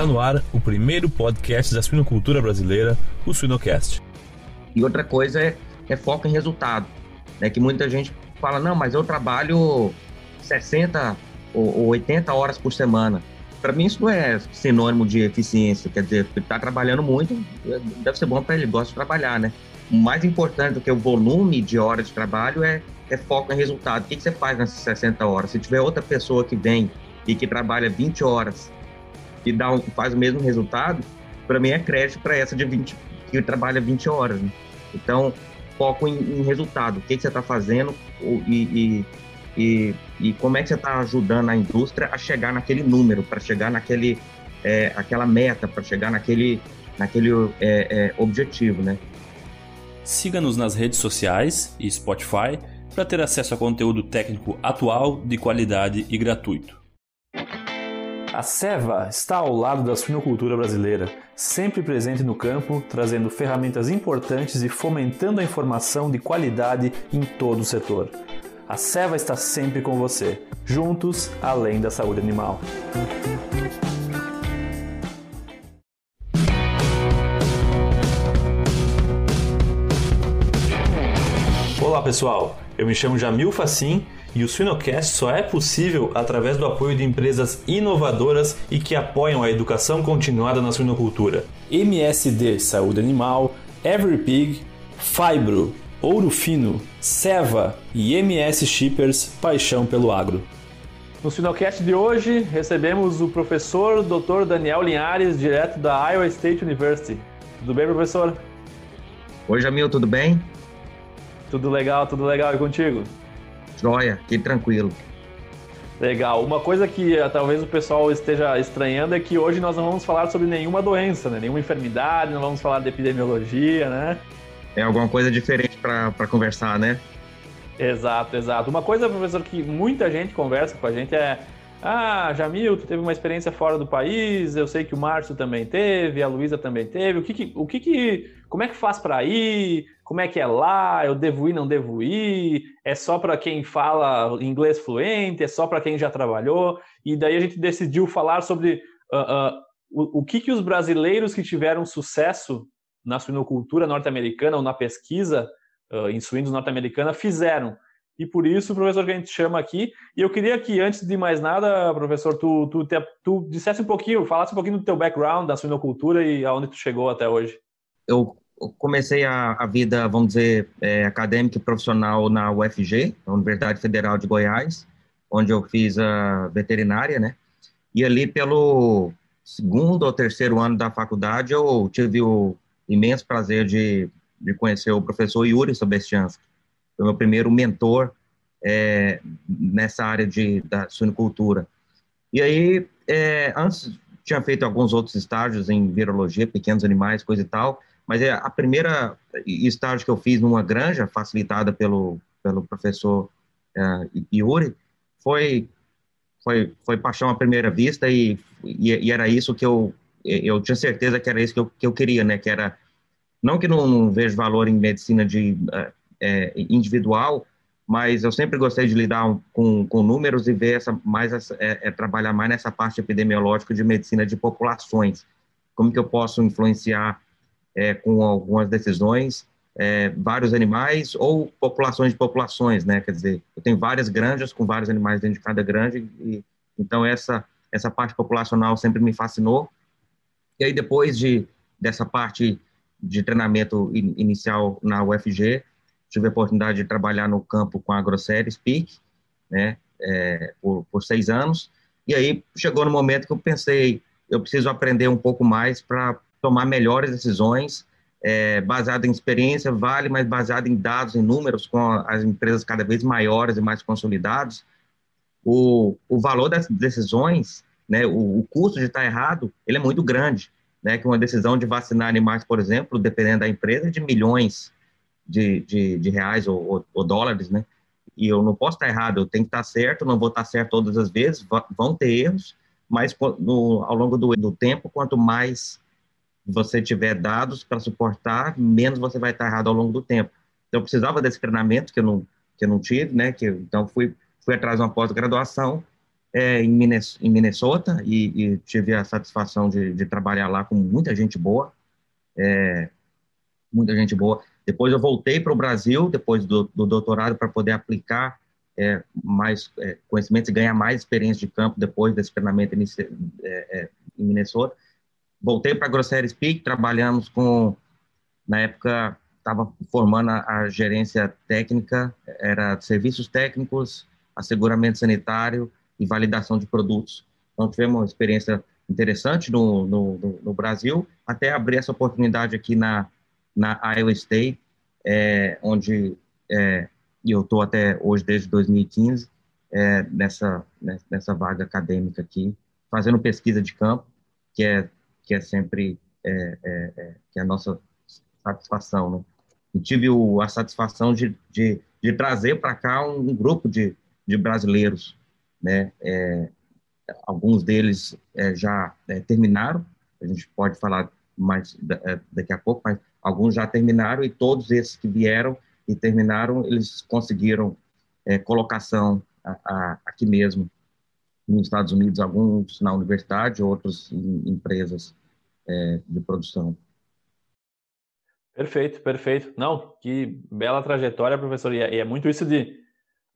Está no ar o primeiro podcast da suinocultura brasileira, o Suinocast. E outra coisa é, é foco em resultado. Né? Que muita gente fala, não, mas eu trabalho 60 ou 80 horas por semana. Para mim isso não é sinônimo de eficiência, quer dizer, está trabalhando muito, deve ser bom para ele, gosta de trabalhar, né? O mais importante do que o volume de horas de trabalho é, é foco em resultado. O que, que você faz nessas 60 horas? Se tiver outra pessoa que vem e que trabalha 20 horas e dá um, faz o mesmo resultado, para mim é crédito para essa de 20, que trabalha 20 horas. Né? Então, foco em, em, resultado. O que, que você está fazendo e, e, e, e, como é que você está ajudando a indústria a chegar naquele número, para chegar naquele, é, aquela meta, para chegar naquele, naquele é, é, objetivo, né? Siga-nos nas redes sociais e Spotify para ter acesso a conteúdo técnico atual, de qualidade e gratuito. A Seva está ao lado da suinocultura brasileira, sempre presente no campo, trazendo ferramentas importantes e fomentando a informação de qualidade em todo o setor. A Seva está sempre com você, juntos além da saúde animal. Olá pessoal, eu me chamo Jamil Facim e o Suinocast só é possível através do apoio de empresas inovadoras e que apoiam a educação continuada na suinocultura. MSD Saúde Animal, EveryPig, Fibro, Ouro Fino, Seva e MS Shippers Paixão pelo Agro. No Suinocast de hoje, recebemos o professor Dr. Daniel Linhares, direto da Iowa State University. Tudo bem, professor? Oi, Jamil, tudo bem? Tudo legal, tudo legal. E contigo? Joia, que tranquilo. Legal. Uma coisa que uh, talvez o pessoal esteja estranhando é que hoje nós não vamos falar sobre nenhuma doença, né? nenhuma enfermidade, não vamos falar de epidemiologia, né? É alguma coisa diferente para conversar, né? Exato, exato. Uma coisa, professor, que muita gente conversa com a gente é ah, Jamil, tu teve uma experiência fora do país, eu sei que o Márcio também teve, a Luísa também teve. O que, que o que, que como é que faz para ir? Como é que é lá? Eu devo ir, não devo ir? É só para quem fala inglês fluente? É só para quem já trabalhou? E daí a gente decidiu falar sobre uh, uh, o, o que, que os brasileiros que tiveram sucesso na suinocultura norte-americana ou na pesquisa uh, em suínos norte-americana fizeram e por isso, professor, que a gente chama aqui. E eu queria que, antes de mais nada, professor, tu, tu, te, tu dissesse um pouquinho, falasse um pouquinho do teu background, da suinocultura e aonde tu chegou até hoje. Eu comecei a, a vida, vamos dizer, é, acadêmica e profissional na UFG, a Universidade Federal de Goiás, onde eu fiz a veterinária, né? E ali, pelo segundo ou terceiro ano da faculdade, eu tive o imenso prazer de, de conhecer o professor Yuri Sobestiansky, foi meu primeiro mentor é, nessa área de, da suinocultura. E aí, é, antes tinha feito alguns outros estágios em virologia, pequenos animais, coisa e tal, mas é a primeira estágio que eu fiz numa granja, facilitada pelo, pelo professor é, Yuri, foi, foi, foi paixão à primeira vista e, e, e, era isso que eu, eu tinha certeza que era isso que eu, que eu queria, né, que era, não que não, não vejo valor em medicina de uh, é, individual, mas eu sempre gostei de lidar com, com números e ver essa mais essa, é, é, trabalhar mais nessa parte epidemiológica de medicina de populações. Como que eu posso influenciar é, com algumas decisões é, vários animais ou populações de populações, né? Quer dizer, eu tenho várias granjas com vários animais dentro de cada granja e então essa essa parte populacional sempre me fascinou. E aí depois de dessa parte de treinamento inicial na UFG, tive a oportunidade de trabalhar no campo com a AgroSéries PIC, né, é, por, por seis anos, e aí chegou no momento que eu pensei, eu preciso aprender um pouco mais para tomar melhores decisões, é, baseado em experiência, vale, mas baseado em dados, em números, com as empresas cada vez maiores e mais consolidadas, o, o valor das decisões, né, o, o custo de estar errado, ele é muito grande, né, que uma decisão de vacinar animais, por exemplo, dependendo da empresa, é de milhões de, de, de reais ou, ou, ou, dólares, né? E eu não posso estar errado, eu tenho que estar certo, não vou estar certo todas as vezes, vão ter erros, mas no, ao longo do, do tempo, quanto mais você tiver dados para suportar, menos você vai estar errado ao longo do tempo. Então, eu precisava desse treinamento que eu não, que eu não tive, né? Que, então, fui, fui atrás de uma pós-graduação é, em, Minnesota e, e, tive a satisfação de, de, trabalhar lá com muita gente boa, é, muita gente boa. Depois eu voltei para o Brasil, depois do, do doutorado, para poder aplicar é, mais é, conhecimentos e ganhar mais experiência de campo depois desse treinamento é, é, em Minnesota. Voltei para a Grosseria Speak, trabalhamos com, na época, estava formando a, a, gerência técnica, era serviços técnicos, asseguramento sanitário e validação de produtos. Então, tivemos uma experiência interessante no, no, no Brasil, até abrir essa oportunidade aqui na, na Iowa State, é, onde é, eu estou até hoje, desde 2015, é, nessa, né, nessa vaga acadêmica aqui, fazendo pesquisa de campo, que é, que é sempre é, é, é que é a nossa satisfação. Né? E tive o, a satisfação de, de, de trazer para cá um, um, grupo de, de brasileiros, né? É, alguns deles já terminaram, a gente pode falar mais daqui a pouco, mas alguns já terminaram e todos esses que vieram e terminaram, eles conseguiram é, colocação a, a, aqui mesmo nos Estados Unidos, alguns na universidade, outros em empresas é, de produção. Perfeito, perfeito. Não, que bela trajetória, professor. E é, e é muito isso de,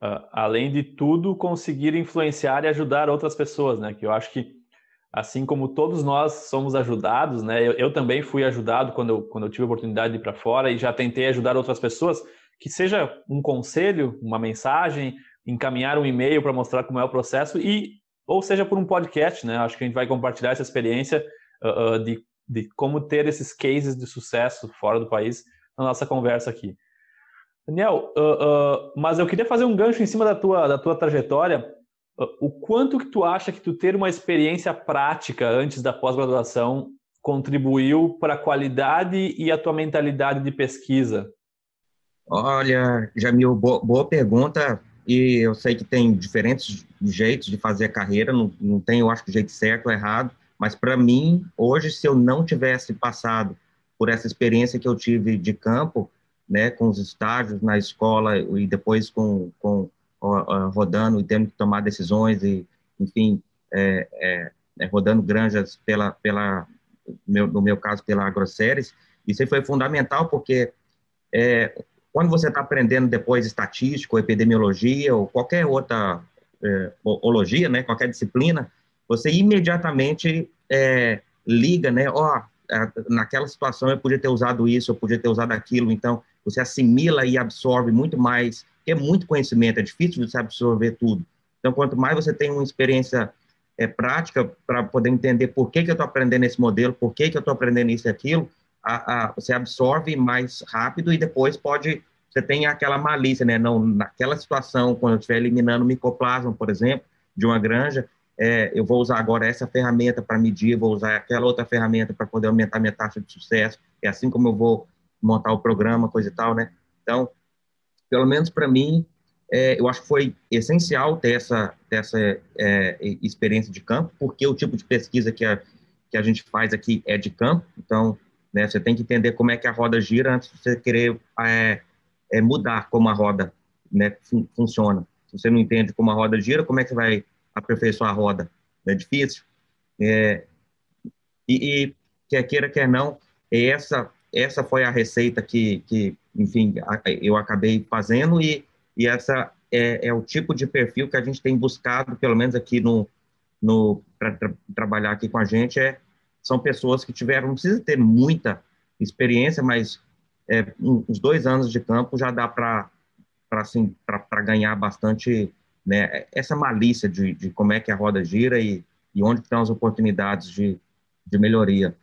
uh, além de tudo, conseguir influenciar e ajudar outras pessoas, né? Que eu acho que assim como todos nós somos ajudados, né? Eu, eu também fui ajudado quando eu, quando eu tive a oportunidade de ir para fora e já tentei ajudar outras pessoas, que seja um conselho, uma mensagem, encaminhar um e-mail para mostrar como é o processo e ou seja por um podcast, né? Acho que a gente vai compartilhar essa experiência uh, uh, de, de como ter esses cases de sucesso fora do país na nossa conversa aqui. Daniel, uh, mas eu queria fazer um gancho em cima da tua, da tua trajetória o quanto que tu acha que tu ter uma experiência prática antes da pós-graduação contribuiu para a qualidade e a tua mentalidade de pesquisa? Olha, Jamil, boa, boa pergunta. E eu sei que tem diferentes jeitos de fazer a carreira, não, não tem, eu acho, o jeito certo ou errado, mas para mim, hoje, se eu não tivesse passado por essa experiência que eu tive de campo, né, com os estágios na escola e depois com, com rodando e tendo que tomar decisões e, enfim, é, é, é, rodando granjas pela, pela meu, no meu caso, pela AgroSéries, isso foi fundamental porque é, quando você está aprendendo depois estatística, ou epidemiologia ou qualquer outra é, ologia, né, qualquer disciplina, você imediatamente é, liga, né, ó, naquela situação eu podia ter usado isso, eu podia ter usado aquilo, então você assimila e absorve muito mais é muito conhecimento, é difícil de se absorver tudo. Então, quanto mais você tem uma experiência é, prática para poder entender por que, que eu estou aprendendo esse modelo, por que, que eu estou aprendendo isso e aquilo, a, a, você absorve mais rápido e depois pode, você tem aquela malícia, né? Não, naquela situação, quando eu estiver eliminando micoplasma, por exemplo, de uma granja, é, eu vou usar agora essa ferramenta para medir, vou usar aquela outra ferramenta para poder aumentar minha taxa de sucesso, é assim como eu vou montar o programa, coisa e tal, né? Então, pelo menos para mim, é, eu acho que foi essencial ter essa, ter essa é, experiência de campo, porque o tipo de pesquisa que a, que a gente faz aqui é de campo, então né, você tem que entender como é que a roda gira antes de você querer é, é mudar como a roda né, fun funciona. Se você não entende como a roda gira, como é que você vai aperfeiçoar a roda? É difícil. É, e, e quer queira, quer não, essa essa foi a receita que, que enfim, eu acabei fazendo e, e essa é, é, o tipo de perfil que a gente tem buscado, pelo menos aqui no, no para tra trabalhar aqui com a gente, é, são pessoas que tiveram, não precisa ter muita experiência, mas é, uns dois anos de campo já dá para assim, para ganhar bastante né, essa malícia de, de como é que a roda gira e, e onde estão as oportunidades de, de melhoria.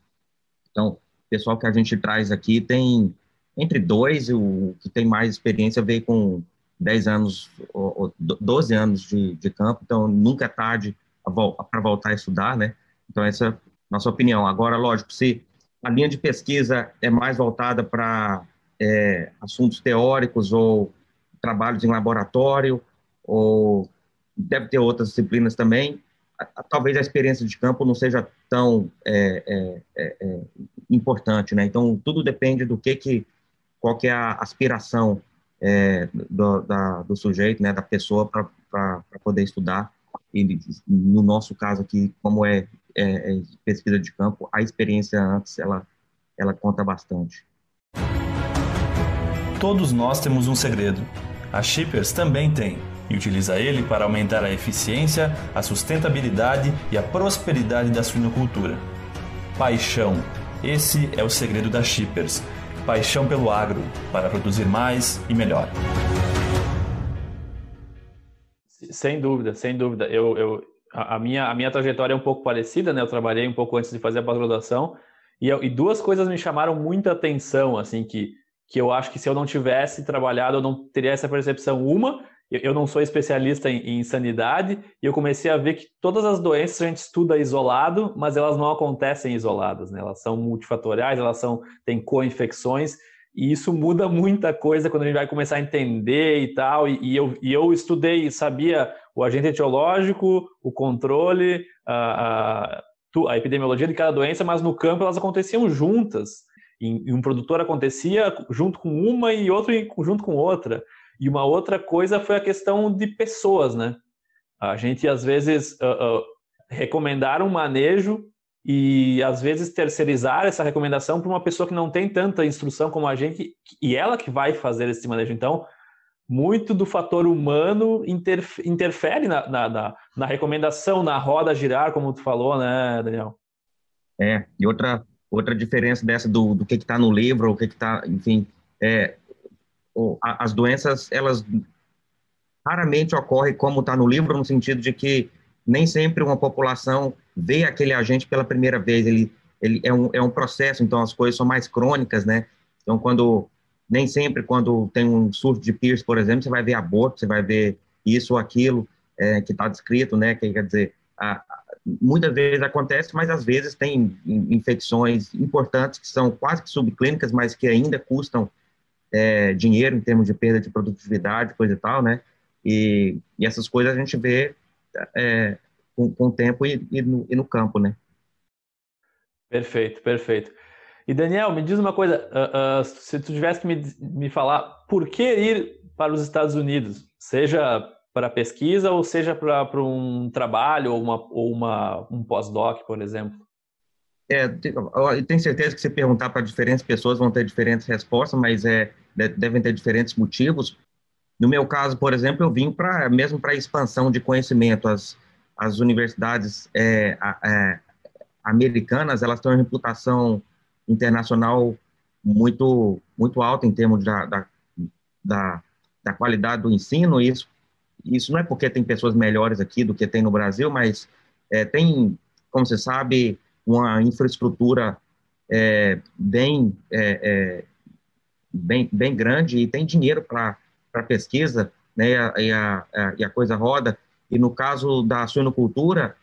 Então, pessoal que a gente traz aqui tem entre dois, o que tem mais experiência veio com 10 anos, ou 12 anos de, de campo, então nunca é tarde para voltar a estudar, né? Então, essa é a nossa opinião. Agora, lógico, se a linha de pesquisa é mais voltada para é, assuntos teóricos ou trabalhos em laboratório, ou deve ter outras disciplinas também, talvez a experiência de campo não seja tão é, é, é, é, importante, né? Então tudo depende do que que qual que é a aspiração é, do, da, do sujeito, né, da pessoa para poder estudar. e no nosso caso aqui, como é, é, pesquisa de campo, a experiência antes, ela, ela conta bastante. Todos nós temos um segredo. A Shippers também tem e utiliza ele para aumentar a eficiência, a sustentabilidade e a prosperidade da suinocultura. Paixão. Esse é o segredo da Shippers. Paixão pelo agro, para produzir mais e melhor. Sem dúvida, sem dúvida. Eu, eu, a, minha, a minha trajetória é um pouco parecida, né? Eu trabalhei um pouco antes de fazer a pós-graduação e, e duas coisas me chamaram muita atenção, assim, que que eu acho que se eu não tivesse trabalhado, eu não teria essa percepção. Uma, eu não sou especialista em, em sanidade, e eu comecei a ver que todas as doenças a gente estuda isolado, mas elas não acontecem isoladas, né? Elas são multifatoriais, elas são, têm co-infecções, e isso muda muita coisa quando a gente vai começar a entender e tal. E, e eu, e eu estudei, sabia o agente etiológico, o controle, a, a, a epidemiologia de cada doença, mas no campo elas aconteciam juntas e um produtor acontecia junto com uma e outro junto com outra. E uma outra coisa foi a questão de pessoas, né? A gente às vezes uh, uh, recomendar um manejo e às vezes terceirizar essa recomendação para uma pessoa que não tem tanta instrução como a gente e ela que vai fazer esse manejo. Então, muito do fator humano interfere na, na, na, na recomendação, na roda girar, como tu falou, né, Daniel? É, e outra Outra diferença dessa do, do que está no livro, o que está, enfim, é, as doenças, elas raramente ocorrem como está no livro, no sentido de que nem sempre uma população vê aquele agente pela primeira vez, ele, ele é, um, é um processo, então as coisas são mais crônicas, né? Então, quando, nem sempre quando tem um surto de Pierce, por exemplo, você vai ver aborto, você vai ver isso ou aquilo é, que está descrito, né? Que quer dizer, a, muitas vezes acontece, mas às vezes tem infecções importantes que são quase que subclínicas, mas que ainda custam é, dinheiro em termos de perda de produtividade, coisa e tal, né? E, e essas coisas a gente vê é, com, com, o tempo e, e, no, e, no, campo, né? Perfeito, perfeito. E Daniel, me diz uma coisa, uh, uh, se tu tivesse que me, me falar, por que ir para os Estados Unidos? Seja para pesquisa ou seja para um trabalho ou, uma, ou uma, um pós-doc, por exemplo? É, eu tenho certeza que se perguntar para diferentes pessoas vão ter diferentes respostas, mas é, devem ter diferentes motivos. No meu caso, por exemplo, eu vim para mesmo para expansão de conhecimento. As, as universidades é, é, americanas elas têm uma reputação internacional muito muito alta em termos da, da, da, da qualidade do ensino. Isso isso não é porque tem pessoas melhores aqui do que tem no Brasil, mas é, tem, como você sabe, uma infraestrutura é, bem, é, é bem, bem grande e tem dinheiro para pesquisa, né, e a, a, e a coisa roda. E no caso da suinocultura,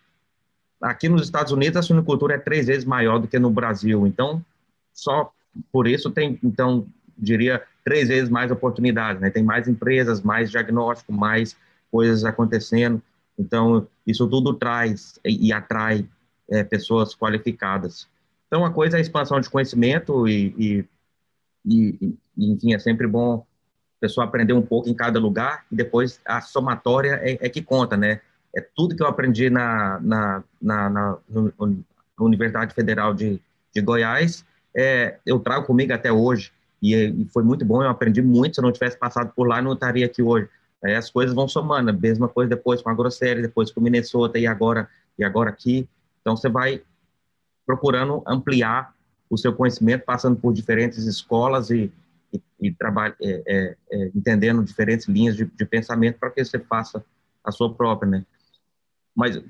aqui nos Estados Unidos a suinocultura é três vezes maior do que no Brasil. Então, só por isso tem, então, diria, três vezes mais oportunidades, né? Tem mais empresas, mais diagnóstico, mais coisas acontecendo. Então, isso tudo traz e, e atrai é, pessoas qualificadas. Então, a coisa é a expansão de conhecimento e, e, e, enfim, é sempre bom a pessoa aprender um pouco em cada lugar e depois a somatória é, é que conta, né? É tudo que eu aprendi na, na, na, na, na Universidade Federal de, de Goiás, é, eu trago comigo até hoje. E, e, foi muito bom, eu aprendi muito. Se eu não tivesse passado por lá, não estaria aqui hoje. Aí as coisas vão somando, a mesma coisa depois com a Grosseria, depois com Minnesota e agora, e agora aqui. Então você vai procurando ampliar o seu conhecimento, passando por diferentes escolas e, e, e trabalha, é, é, é, entendendo diferentes linhas de, de pensamento para que você faça a sua própria, né? Mas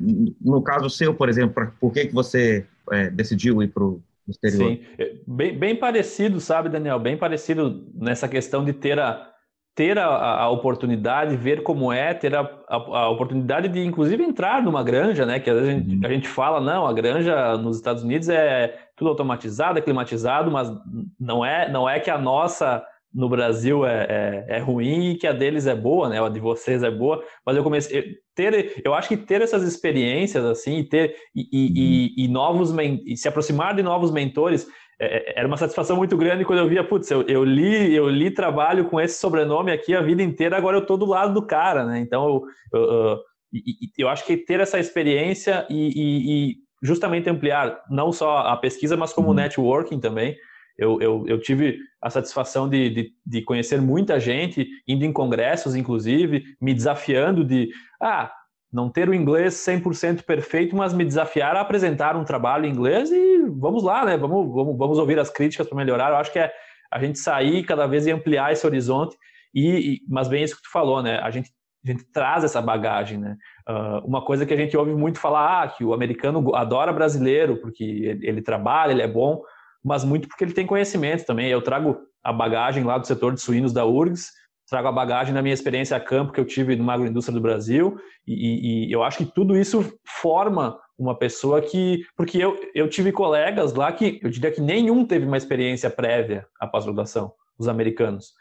no caso seu, por exemplo, por que, que você é, decidiu ir para o exterior? Sim, é, bem, bem parecido, sabe, Daniel? Bem parecido nessa questão de ter a, ter a, a, oportunidade, ver como é, ter a, a, a, oportunidade de, inclusive, entrar numa granja, né? Que às vezes a gente, uhum. a gente fala, não, a granja nos Estados Unidos é tudo automatizado, é climatizado, mas não é, não é que a nossa no Brasil é, é, é, ruim e que a deles é boa, né? A de vocês é boa. Mas eu comecei ter, eu acho que ter essas experiências assim, ter e, e, e, e novos e se aproximar de novos mentores. É, é, era uma satisfação muito grande quando eu via, putz, eu, eu, li, eu li trabalho com esse sobrenome aqui a vida inteira, agora eu tô do lado do cara, né? Então, eu, eu, E, e, eu acho que ter essa experiência e, justamente ampliar não só a pesquisa, mas como o uhum. networking também. Eu, eu, eu, tive a satisfação de, de, de, conhecer muita gente, indo em congressos, inclusive, me desafiando de, ah, não ter o inglês 100% perfeito, mas me desafiar a apresentar um trabalho em inglês e vamos lá, né? Vamos, vamos, vamos ouvir as críticas para melhorar. Eu acho que é a gente sair cada vez e ampliar esse horizonte. E, e, mas bem isso que tu falou, né? A gente, gente traz essa bagagem, né? Uh, uma coisa que a gente ouve muito falar, ah, que o americano adora brasileiro porque ele, ele trabalha, ele é bom, mas muito porque ele tem conhecimento também. Eu trago a bagagem lá do setor de suínos da URGS, trago a bagagem da minha experiência a campo que eu tive no agroindústria do Brasil e, e, eu acho que tudo isso forma uma pessoa que porque eu, eu tive colegas lá que eu diria que nenhum teve uma experiência prévia à pós-graduação os americanos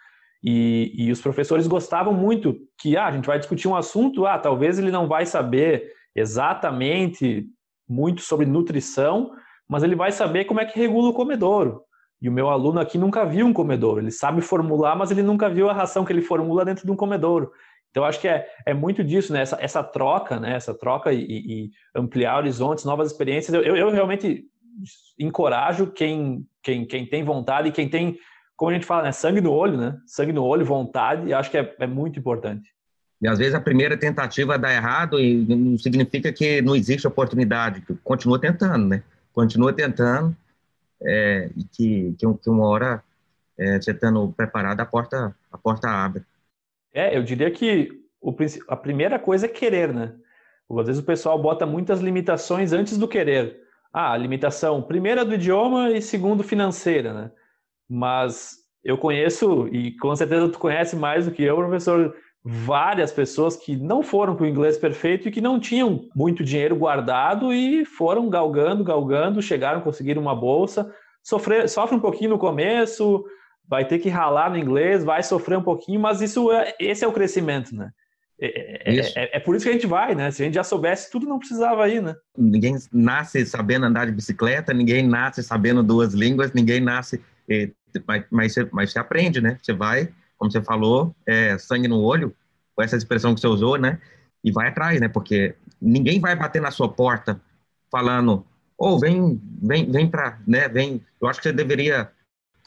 e, e, os professores gostavam muito que ah, a gente vai discutir um assunto ah talvez ele não vai saber exatamente muito sobre nutrição mas ele vai saber como é que regula o comedouro e o meu aluno aqui nunca viu um comedouro. Ele sabe formular, mas ele nunca viu a ração que ele formula dentro de um comedouro. Então, acho que é, é muito disso, né? Essa, essa troca, né? Essa troca e, e ampliar horizontes, novas experiências. Eu, eu, realmente encorajo quem, quem, quem tem vontade e quem tem, como a gente fala, né? Sangue no olho, né? Sangue no olho, vontade. Acho que é, é muito importante. E às vezes a primeira tentativa dá errado e não significa que não existe oportunidade. Continua tentando, né? Continua tentando é, e que, que, uma hora, é, você estando preparado, a porta, a porta abre. É, eu diria que o, a primeira coisa é querer, né? Às vezes o pessoal bota muitas limitações antes do querer. Ah, a limitação primeira do idioma e segundo financeira, né? Mas eu conheço, e com certeza tu conhece mais do que eu, professor, várias pessoas que não foram com o inglês perfeito e que não tinham muito dinheiro guardado e foram galgando, galgando, chegaram, conseguiram uma bolsa, sofrer, sofre um pouquinho no começo, vai ter que ralar no inglês, vai sofrer um pouquinho, mas isso é, esse é o crescimento, né? É, é, é, é, por isso que a gente vai, né? Se a gente já soubesse tudo, não precisava ir, né? Ninguém nasce sabendo andar de bicicleta, ninguém nasce sabendo duas línguas, ninguém nasce. Mas, mas, você, mas você aprende, né? Você vai como você falou, é, sangue no olho, com essa expressão que você usou, né? E vai atrás, né? Porque ninguém vai bater na sua porta falando, ou oh, vem, vem, vem para, né? Vem. Eu acho que você deveria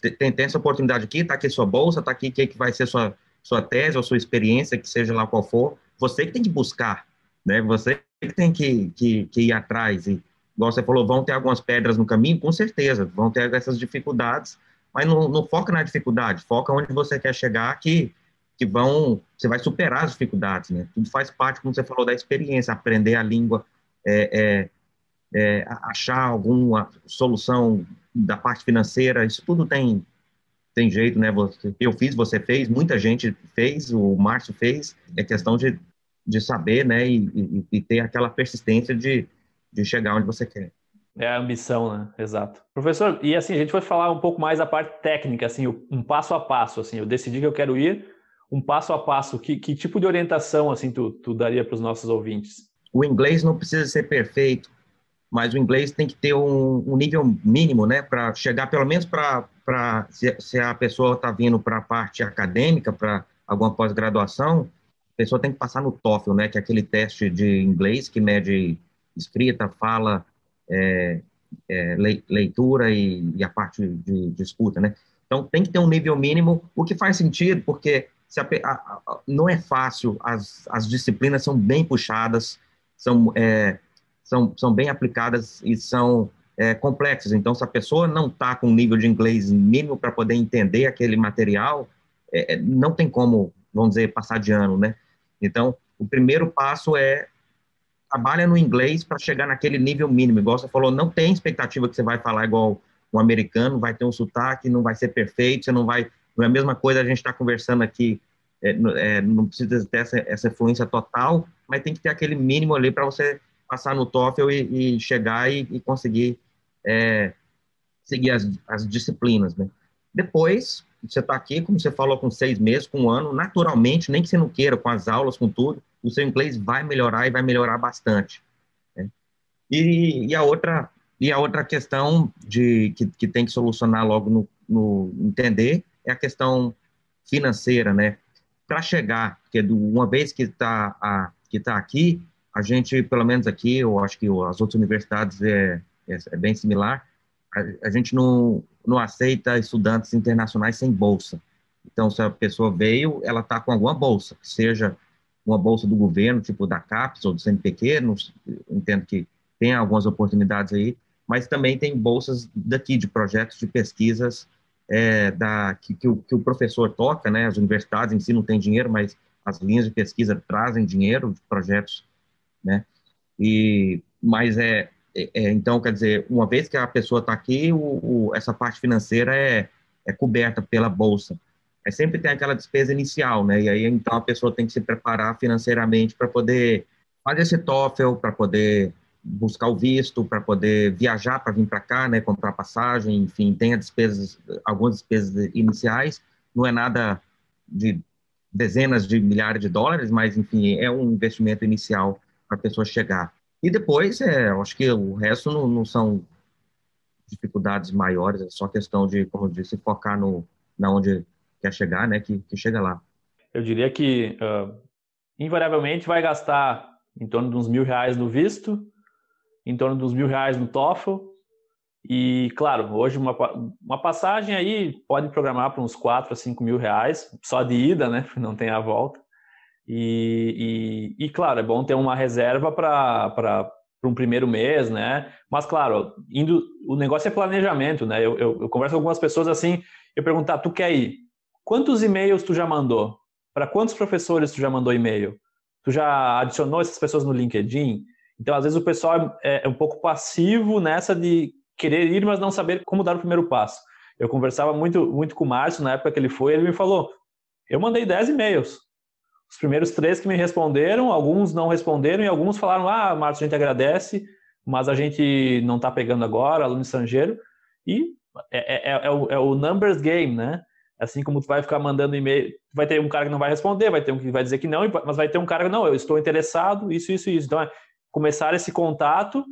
ter, essa oportunidade aqui, tá aqui sua bolsa, tá aqui o que, que vai ser sua sua tese ou sua experiência, que seja lá qual for. Você que tem que buscar, né? Você que tem que, que, que ir atrás e igual você falou, vão ter algumas pedras no caminho, com certeza, vão ter essas dificuldades, mas não, não, foca na dificuldade, foca onde você quer chegar, que, que vão, você vai superar as dificuldades, né? Tudo faz parte, como você falou, da experiência, aprender a língua, é, é, é, achar alguma solução da parte financeira, isso tudo tem, tem jeito, né? Você, eu fiz, você fez, muita gente fez, o Márcio fez, é questão de, de saber, né, e, e, e ter aquela persistência de, de chegar onde você quer. É a ambição, né? Exato. Professor, e assim, a gente vai falar um pouco mais da parte técnica, assim, um passo a passo, assim, eu decidi que eu quero ir, um passo a passo, que, que tipo de orientação, assim, tu, tu daria para os nossos ouvintes? O inglês não precisa ser perfeito, mas o inglês tem que ter um, um nível mínimo, né, para chegar pelo menos para, se, se a pessoa está vindo para a parte acadêmica, para alguma pós-graduação, a pessoa tem que passar no TOEFL, né, que é aquele teste de inglês que mede escrita, fala, é, é, leitura e, e, a parte de, de né? Então, tem que ter um nível mínimo, o que faz sentido, porque a, a, a, não é fácil, as, as disciplinas são bem puxadas, são, é, são, são bem aplicadas e são é, complexas. Então, se a pessoa não está com um nível de inglês mínimo para poder entender aquele material, é, é, não tem como, vamos dizer, passar de ano, né? Então, o primeiro passo é trabalha no inglês para chegar naquele nível mínimo. Igual você falou, não tem expectativa que você vai falar igual um americano, vai ter um sotaque, não vai ser perfeito, você não vai. Não é a mesma coisa a gente está conversando aqui, é, é, não precisa ter essa, essa fluência total, mas tem que ter aquele mínimo ali para você passar no TOEFL e, e chegar e, e conseguir é, seguir as, as disciplinas, né? Depois, você está aqui, como você falou, com seis meses, com um ano, naturalmente, nem que você não queira, com as aulas, com tudo, o seu inglês vai melhorar e vai melhorar bastante. Né? E, e, a outra e a outra questão de que, que tem que solucionar logo no, no entender é a questão financeira, né? Para chegar, porque uma vez que está que tá aqui, a gente, pelo menos aqui, eu acho que as outras universidades é, é, é bem similar, a, a, gente não, não aceita estudantes internacionais sem bolsa. Então, se a pessoa veio, ela está com alguma bolsa, seja uma bolsa do governo, tipo da CAPES ou do CNPq, não, entendo que tem algumas oportunidades aí, mas também tem bolsas daqui, de projetos de pesquisas é, da, que, que, o, que, o, professor toca, né? As universidades em si não têm dinheiro, mas as linhas de pesquisa trazem dinheiro de projetos, né? E, mas é, é, é então, quer dizer, uma vez que a pessoa está aqui, o, o, essa parte financeira é, é coberta pela bolsa. É sempre tem aquela despesa inicial, né? E aí, então, a pessoa tem que se preparar financeiramente para poder fazer esse TOEFL, para poder buscar o visto para poder viajar para vir para cá, né, comprar passagem, enfim, tem despesas, algumas despesas iniciais, não é nada de dezenas de milhares de dólares, mas enfim, é um investimento inicial para a pessoa chegar. E depois, é, acho que o resto não, não, são dificuldades maiores, é só questão de, como eu disse, focar no na onde quer chegar, né, que, que chega lá. Eu diria que uh, invariavelmente vai gastar em torno de uns mil reais no visto, em torno dos mil reais no TOEFL. E, claro, hoje uma, uma passagem aí pode programar para uns 4 a 5 mil reais, só de ida, né? Não tem a volta. E, e, e claro, é bom ter uma reserva para um primeiro mês, né? Mas, claro, indo, o negócio é planejamento, né? Eu, eu, eu converso com algumas pessoas assim, eu perguntar, tu quer ir? Quantos e-mails tu já mandou? Para quantos professores tu já mandou e-mail? Tu já adicionou essas pessoas no LinkedIn? Então, às vezes, o pessoal é, é um pouco passivo nessa de querer ir, mas não saber como dar o primeiro passo. Eu conversava muito, muito com o Márcio na época que ele foi, ele me falou: eu mandei 10 e-mails. Os primeiros três que me responderam, alguns não responderam e alguns falaram: ah, Márcio, a gente agradece, mas a gente não está pegando agora, aluno estrangeiro. E é, é, é, é, o, é o numbers game, né? Assim como tu vai ficar mandando e-mail, vai ter um cara que não vai responder, vai ter um que vai dizer que não, mas vai ter um cara que não, eu estou interessado, isso, isso, isso. Então, começar esse contato,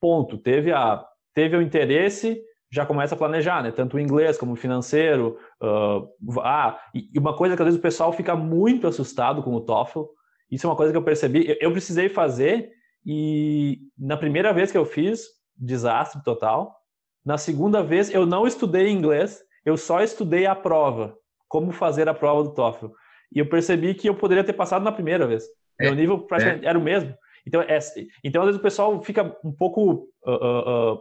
ponto. Teve, a, teve o interesse, já começa a planejar, né? Tanto o inglês como o financeiro. Uh, ah, e uma coisa que às vezes o pessoal fica muito assustado com o TOEFL. Isso é uma coisa que eu percebi. Eu, eu precisei fazer e na primeira vez que eu fiz, desastre total. Na segunda vez, eu não estudei inglês, eu só estudei a prova, como fazer a prova do TOEFL. E eu percebi que eu poderia ter passado na primeira vez. É, Meu nível praticamente é. era o mesmo. Então, é, então, às vezes o pessoal fica um pouco uh, uh, uh,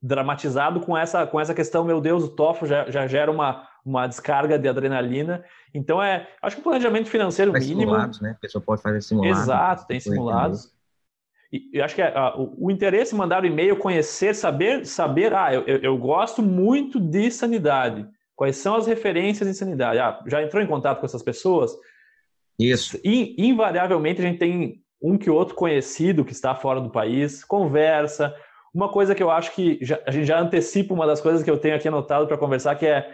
dramatizado com essa, com essa questão, meu Deus, o TOEFL já, já gera uma, uma descarga de adrenalina. Então, é, acho que o planejamento financeiro Faz mínimo... simulados, né? A pessoa pode fazer simulados. Exato, tem simulados. E eu acho que é, o, o, interesse em mandar o e-mail, conhecer, saber, saber, ah, eu, eu, gosto muito de sanidade. Quais são as referências em sanidade? Ah, já entrou em contato com essas pessoas? Isso. E, invariavelmente a gente tem um que outro conhecido que está fora do país, conversa. Uma coisa que eu acho que já, a gente já antecipa uma das coisas que eu tenho aqui anotado para conversar, que é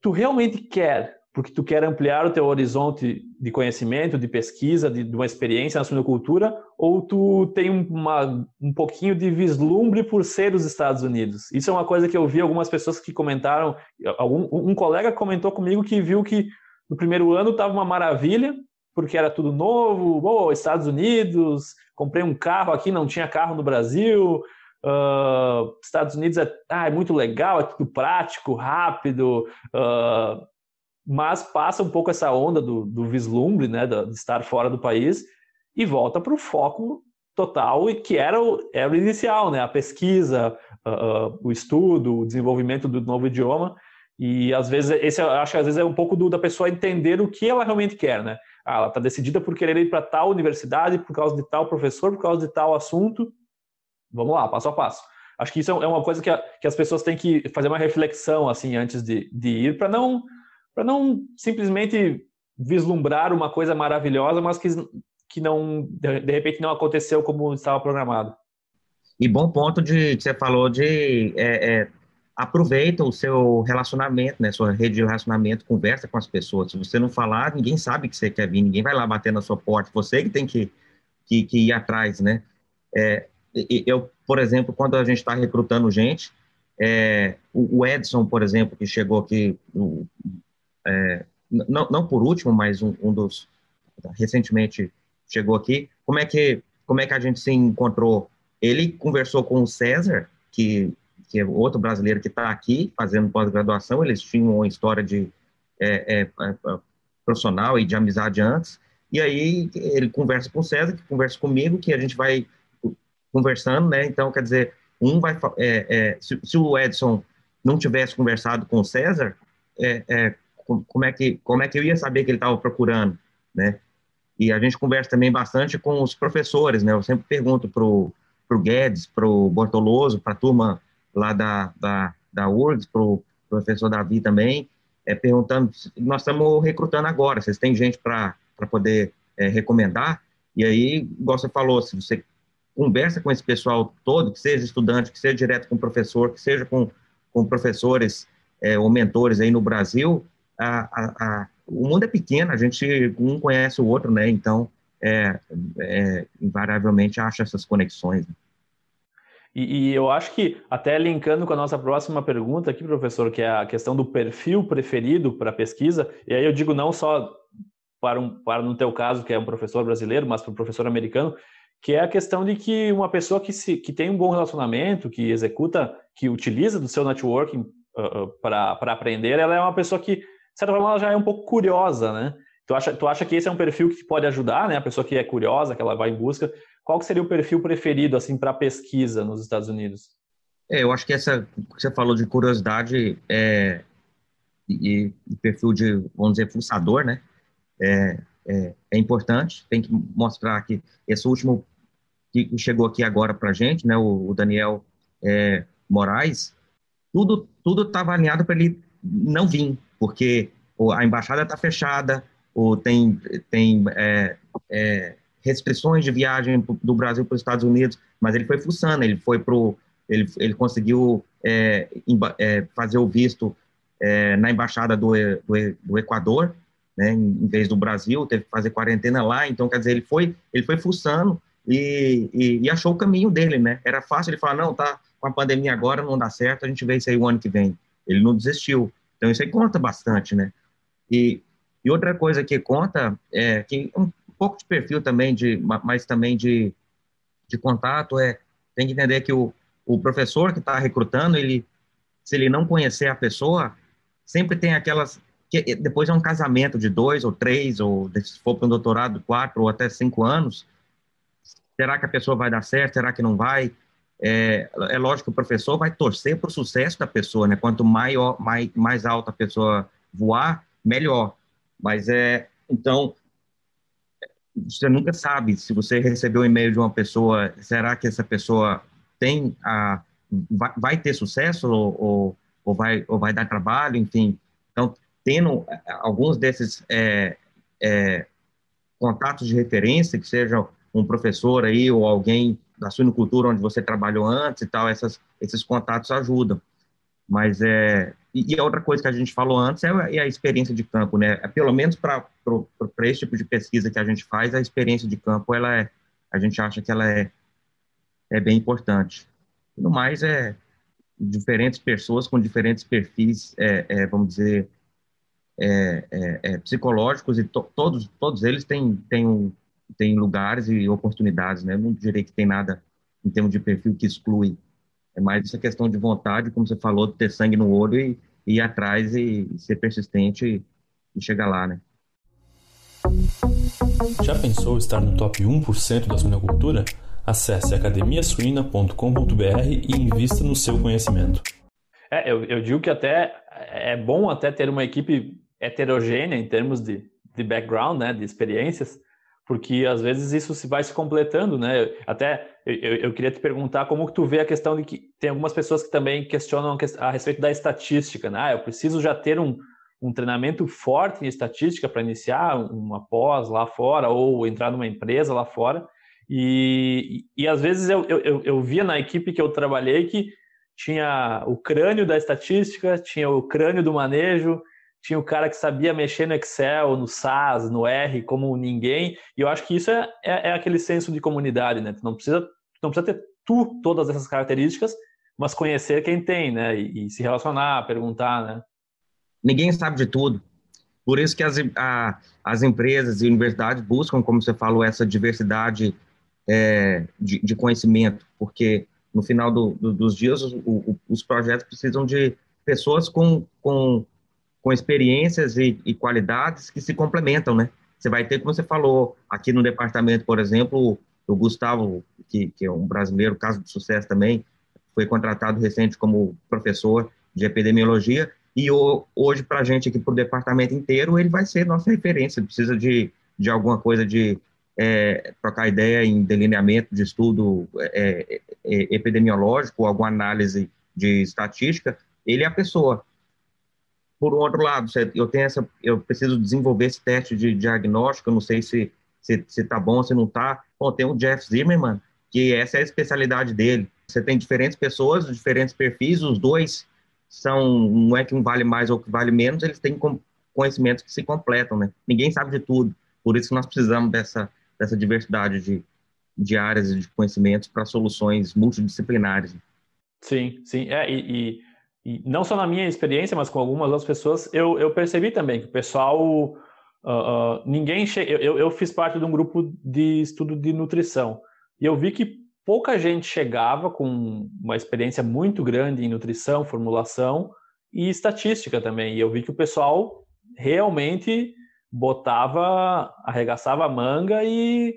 tu realmente quer, porque tu quer ampliar o teu horizonte de conhecimento, de pesquisa, de, de uma experiência na suinocultura, ou tu tem uma, um pouquinho de vislumbre por ser os Estados Unidos? Isso é uma coisa que eu vi algumas pessoas que comentaram, algum, um colega comentou comigo que viu que no primeiro ano estava uma maravilha, porque era tudo novo, oh, Estados Unidos, comprei um carro aqui, não tinha carro no Brasil, uh, Estados Unidos é, ah, é, muito legal, é tudo prático, rápido, uh, mas passa um pouco essa onda do, do vislumbre, né, de, estar fora do país, e volta para o foco total, e que era o, era o inicial, né, a pesquisa, uh, o estudo, o desenvolvimento do novo idioma, e às vezes, esse acho que às vezes é um pouco do, da pessoa entender o que ela realmente quer, né? Ah, ela está decidida por querer ir para tal universidade, por causa de tal professor, por causa de tal assunto. Vamos lá, passo a passo. Acho que isso é, é uma coisa que, a, que as pessoas têm que fazer uma reflexão assim antes de, de ir, para não, não simplesmente vislumbrar uma coisa maravilhosa, mas que, que não de, de repente não aconteceu como estava programado. E bom ponto de que você falou de é, é aproveita o seu relacionamento, né, sua rede de relacionamento, conversa com as pessoas. Se você não falar, ninguém sabe que você quer vir, ninguém vai lá bater na sua porta, você que tem que, que, que ir atrás, né? É, eu, por exemplo, quando a gente está recrutando gente, é, o Edson, por exemplo, que chegou aqui, é, não, não por último, mas um, um dos, recentemente chegou aqui, como é que como é que a gente se encontrou? Ele conversou com o César, que, que é outro brasileiro que está aqui fazendo pós-graduação. Eles tinham uma história de é, é, é, profissional e de amizade antes. E aí ele conversa com o César, que conversa comigo, que a gente vai conversando, né? Então, quer dizer, um vai. É, é, se, se, o Edson não tivesse conversado com o César, é, é como, é que, como é que eu ia saber que ele estava procurando, né? E a gente conversa também bastante com os professores, né? Eu sempre pergunto para o Guedes, para o Bortoloso, para a turma lá da, da, da URGS, para o professor Davi também, é, perguntando, nós estamos recrutando agora, vocês têm gente para poder é, recomendar? E aí, igual você falou, se você conversa com esse pessoal todo, que seja estudante, que seja direto com o professor, que seja com, com professores é, ou mentores aí no Brasil, a, a, a, o mundo é pequeno, a gente um conhece o outro, né? Então, é, é invariavelmente acha essas conexões. Né? E, e, eu acho que, até linkando com a nossa próxima pergunta aqui, professor, que é a questão do perfil preferido para pesquisa, e aí eu digo não só para, um, para no teu caso, que é um professor brasileiro, mas para o professor americano, que é a questão de que uma pessoa que, se, que tem um bom relacionamento, que executa, que utiliza do seu networking uh, uh, para aprender, ela é uma pessoa que, de certa forma, ela já é um pouco curiosa, né? Tu acha, tu acha que esse é um perfil que pode ajudar, né? A pessoa que é curiosa, que ela vai em busca. Qual que seria o perfil preferido, assim, para pesquisa nos Estados Unidos? É, eu acho que essa que você falou de curiosidade é, e, e perfil de, vamos dizer, fuçador, né? É, é, é, importante. Tem que mostrar que esse último que chegou aqui agora para a gente, né? O, o Daniel é, Moraes, tudo tudo estava alinhado para ele não vir, porque a embaixada está fechada, ou tem, tem é, é, restrições de viagem do Brasil para os Estados Unidos, mas ele foi fuçando, ele foi pro, ele, ele conseguiu é, é fazer o visto é, na embaixada do, do, do Equador, né, em vez do Brasil, teve que fazer quarentena lá, então quer dizer ele foi ele foi fuçando e, e, e, achou o caminho dele, né? Era fácil ele falar não, tá com a pandemia agora não dá certo, a gente vê isso aí o ano que vem. Ele não desistiu, então isso aí conta bastante, né? E e outra coisa que conta é que um pouco de perfil também, de, mas também de, de contato, é tem que entender que o, o professor que está recrutando, ele, se ele não conhecer a pessoa, sempre tem aquelas. Que depois é um casamento de dois ou três, ou se for para um doutorado, quatro ou até cinco anos. Será que a pessoa vai dar certo? Será que não vai? É, é lógico que o professor vai torcer para o sucesso da pessoa, né? Quanto maior, mais, mais alta a pessoa voar, melhor. Mas é, então, você nunca sabe se você recebeu um e-mail de uma pessoa, será que essa pessoa tem a vai, vai ter sucesso ou, ou, ou, vai ou vai dar trabalho, enfim. Então, tendo é, alguns desses é, é, contatos de referência, que sejam um professor aí ou alguém da suinocultura onde você trabalhou antes e tal, essas, esses contatos ajudam. Mas é. E, a outra coisa que a gente falou antes é é a experiência de campo, né? É, pelo menos para esse tipo de pesquisa que a gente faz, a experiência de campo, ela é. A gente acha que ela é, é bem importante. No mais, é diferentes pessoas com diferentes perfis, é, é vamos dizer, é, é, é psicológicos e to, todos, todos eles têm, têm, um, têm lugares e oportunidades, né? Não direi que tem nada em termos de perfil que exclui é mais essa questão de vontade, como você falou, de ter sangue no olho e, e ir atrás e, ser persistente e, e chegar lá, né? Já pensou estar no top 1% da suinocultura? Acesse academiasuina.com.br e invista no seu conhecimento. É, eu, eu, digo que até é bom até ter uma equipe heterogênea em termos de, de background, né, de experiências, porque às vezes isso se vai se completando, né? Até eu, eu, queria te perguntar como que tu vê a questão de que tem algumas pessoas que também questionam a respeito da estatística, né? Ah, eu preciso já ter um, um treinamento forte em estatística para iniciar uma pós lá fora ou entrar numa empresa lá fora. E, e, e às vezes eu, eu, eu via na equipe que eu trabalhei que tinha o crânio da estatística, tinha o crânio do manejo, tinha o cara que sabia mexer no Excel, no SAS, no R, como ninguém. E eu acho que isso é, é, é aquele senso de comunidade, né? Tu não precisa, não precisa ter tu todas essas características, mas conhecer quem tem, né? E, e, se relacionar, perguntar, né? Ninguém sabe de tudo. Por isso que as, a, as empresas e universidades buscam, como você falou, essa diversidade é, de, de, conhecimento, porque no final do, do, dos dias o, o, os projetos precisam de pessoas com, com, com experiências e, e, qualidades que se complementam, né? Você vai ter, como você falou, aqui no departamento, por exemplo, o Gustavo, que, que é um brasileiro, caso de sucesso também, foi contratado recente como professor de epidemiologia, e o, hoje, para a gente aqui, para o departamento inteiro, ele vai ser nossa referência. Precisa de, de alguma coisa de é, trocar ideia em delineamento de estudo é, é, epidemiológico, alguma análise de estatística, ele é a pessoa. Por outro lado, eu tenho essa, eu preciso desenvolver esse teste de diagnóstico, eu não sei se se, se tá bom, se não tá. Bom, tem o Jeff Zimmerman, que essa é a especialidade dele. Você tem diferentes pessoas, diferentes perfis, os dois são, não é que um vale mais ou que vale menos, eles têm conhecimentos que se completam, né? Ninguém sabe de tudo, por isso nós precisamos dessa, dessa diversidade de, de áreas e de conhecimentos para soluções multidisciplinares. Sim, sim, é, e, e, e, não só na minha experiência, mas com algumas outras pessoas, eu, eu percebi também que o pessoal, uh, uh, ninguém, che... eu, eu fiz parte de um grupo de estudo de nutrição, e eu vi que pouca gente chegava com uma experiência muito grande em nutrição, formulação e estatística também. E eu vi que o pessoal realmente botava, arregaçava a manga e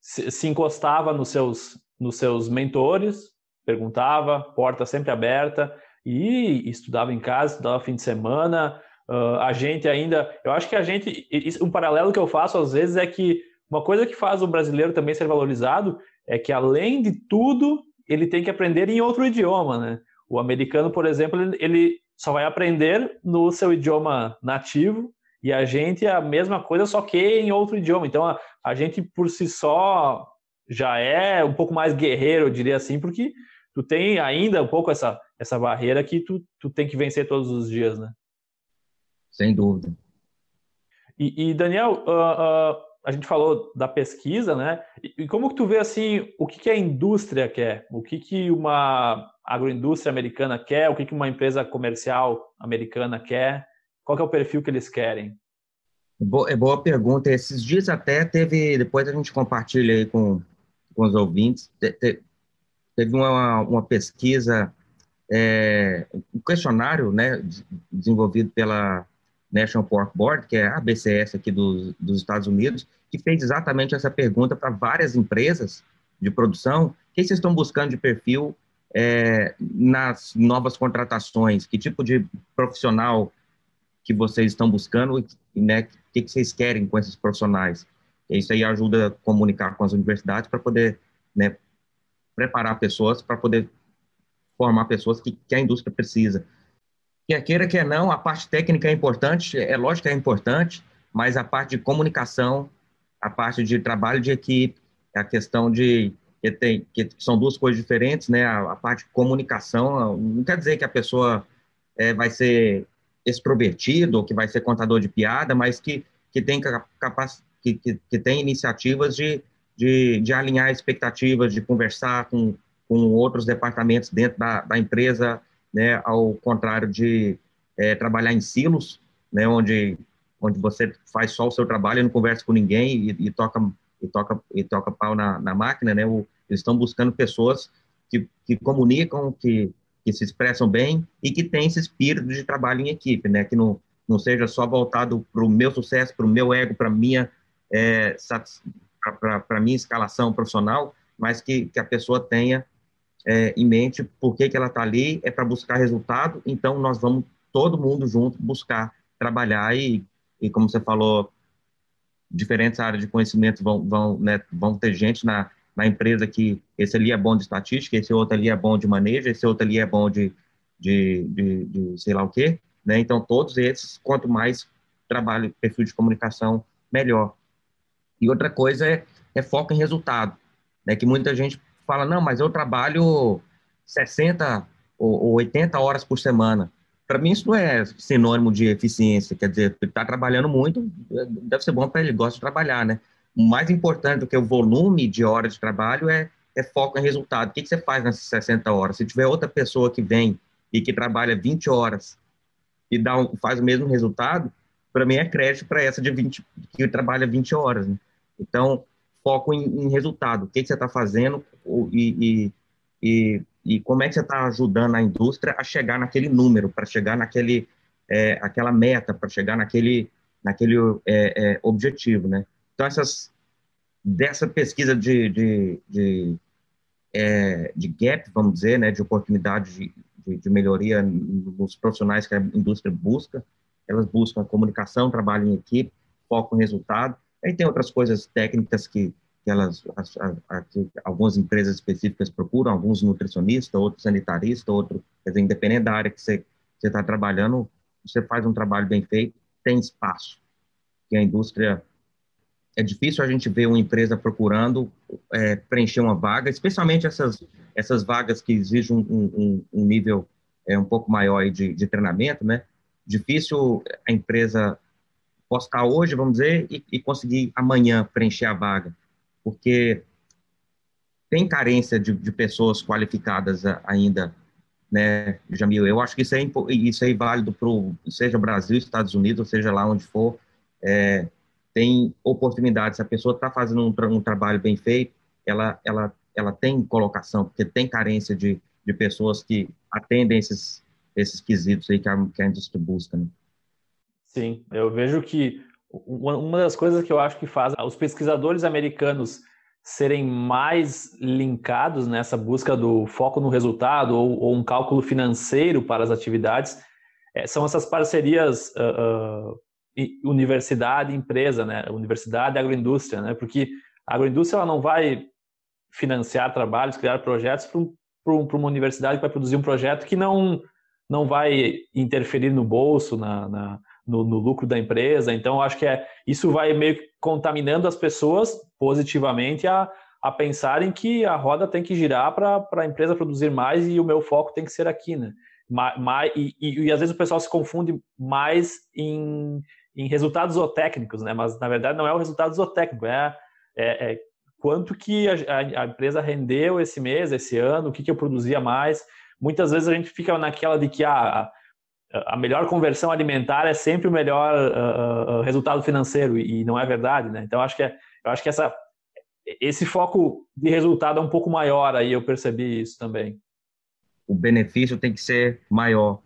se, encostava nos seus, nos seus mentores, perguntava, porta sempre aberta, e estudava em casa, estudava fim de semana. Uh, a gente ainda, eu acho que a gente, um paralelo que eu faço às vezes é que uma coisa que faz o brasileiro também ser valorizado é que, além de tudo, ele tem que aprender em outro idioma, né? O americano, por exemplo, ele só vai aprender no seu idioma nativo e a gente é a mesma coisa, só que em outro idioma. Então, a, a gente, por si só, já é um pouco mais guerreiro, eu diria assim, porque tu tem ainda um pouco essa, essa barreira que tu, tu tem que vencer todos os dias, né? Sem dúvida. E, e Daniel, uh, uh, a gente falou da pesquisa, né? E, como que tu vê assim o que, que a indústria quer, o que, que uma agroindústria americana quer, o que, que uma empresa comercial americana quer, qual que é o perfil que eles querem? Boa, é boa pergunta. Esses dias até teve, depois a gente compartilha aí com, com os ouvintes, te, teve uma, uma pesquisa, é, um questionário, né, desenvolvido pela National Pork Board, que é a BCS aqui dos, dos Estados Unidos, que fez exatamente essa pergunta para várias empresas de produção: o que vocês estão buscando de perfil é, nas novas contratações? Que tipo de profissional que vocês estão buscando e né, o que, vocês querem com esses profissionais? Isso aí ajuda a comunicar com as universidades para poder né, preparar pessoas, para poder formar pessoas que, que a indústria precisa. Quer queira, quer não, a parte técnica é importante, é lógico que é importante, mas a parte de comunicação, a parte de trabalho de equipe, a questão de que, tem, que são duas coisas diferentes, né? A, a, parte de comunicação não quer dizer que a pessoa é, vai ser extrovertido ou que vai ser contador de piada, mas que, que tem capaz, que, que, que tem iniciativas de, de, de alinhar expectativas, de conversar com, com outros departamentos dentro da, da empresa, né, ao contrário de é, trabalhar em silos, né, onde, onde você faz só o seu trabalho e não conversa com ninguém e, e toca e toca e toca pau na, na máquina, né? O, eles estão buscando pessoas que, que comunicam, que, que se expressam bem e que têm esse espírito de trabalho em equipe, né? Que não, não seja só voltado para o meu sucesso, para o meu ego, para minha é, para minha escalação profissional, mas que, que a pessoa tenha é, em mente por que, que ela está ali, é para buscar resultado, então nós vamos todo mundo junto buscar trabalhar e, e como você falou, diferentes áreas de conhecimento vão, vão, né, vão ter gente na, na empresa que esse ali é bom de estatística, esse outro ali é bom de manejo, esse outro ali é bom de, de, de, de sei lá o quê, né? Então, todos esses, quanto mais trabalho, perfil de comunicação, melhor. E outra coisa é, é foco em resultado, né? Que muita gente fala, não, mas eu trabalho 60 ou 80 horas por semana. Para mim, isso não é sinônimo de eficiência. Quer dizer, está trabalhando muito, deve ser bom para ele, gosta de trabalhar, né? Mais importante do que o volume de horas de trabalho é, é foco em resultado. O que, que você faz nessas 60 horas? Se tiver outra pessoa que vem e que trabalha 20 horas e dá um, faz o mesmo resultado, para mim é crédito para essa de 20, que trabalha 20 horas. Né? Então, foco em, em, resultado. O que, que você está fazendo e, e, e, como é que você está ajudando a indústria a chegar naquele número, para chegar naquele, é, aquela meta, para chegar naquele, naquele é, é, objetivo, né? Então, essas, dessa pesquisa de, de, de, é, de gap, vamos dizer, né, de oportunidade de, de, de melhoria nos profissionais que a indústria busca, elas buscam comunicação, trabalho em equipe, foco em resultado. Aí tem outras coisas técnicas que, que elas, a, a, que algumas empresas específicas procuram, alguns nutricionistas, outros sanitaristas, outro, quer dizer, independente da área que você está trabalhando, você faz um trabalho bem feito, tem espaço. Que a indústria é difícil a gente ver uma empresa procurando é, preencher uma vaga, especialmente essas essas vagas que exigem um, um, um nível é, um pouco maior de, de treinamento, né? difícil a empresa postar hoje, vamos dizer, e, e, conseguir amanhã preencher a vaga, porque tem carência de, de pessoas qualificadas ainda, né, Jamil? Eu acho que isso é, isso é válido para seja Brasil, Estados Unidos, seja lá onde for, é, tem oportunidades. Se a pessoa está fazendo um, um, trabalho bem feito, ela, ela, ela tem colocação, porque tem carência de, de pessoas que atendem esses, esses quesitos aí que a, que a indústria busca. Né? Sim, eu vejo que uma das coisas que eu acho que faz os pesquisadores americanos serem mais linkados nessa busca do foco no resultado ou, ou um cálculo financeiro para as atividades é, são essas parcerias uh, uh, universidade empresa, né? Universidade agroindústria, né? Porque a agroindústria ela não vai financiar trabalhos, criar projetos para um, um, uma universidade que vai produzir um projeto que não não vai interferir no bolso, na, na no, no, lucro da empresa. Então, acho que é, isso vai meio que contaminando as pessoas positivamente a, a pensarem que a roda tem que girar para a empresa produzir mais e o meu foco tem que ser aqui, né? Mais, e, e, e, às vezes o pessoal se confunde mais em, em resultados zootécnicos, né? Mas na verdade não é o resultado zootécnico, é, é, é quanto que a, a, a, empresa rendeu esse mês, esse ano, o que, que eu produzia mais muitas vezes a gente fica naquela de que ah, a melhor conversão alimentar é sempre o melhor uh, resultado financeiro e não é verdade, né? Então acho que é, eu acho que essa esse foco de resultado é um pouco maior aí eu percebi isso também. O benefício tem que ser maior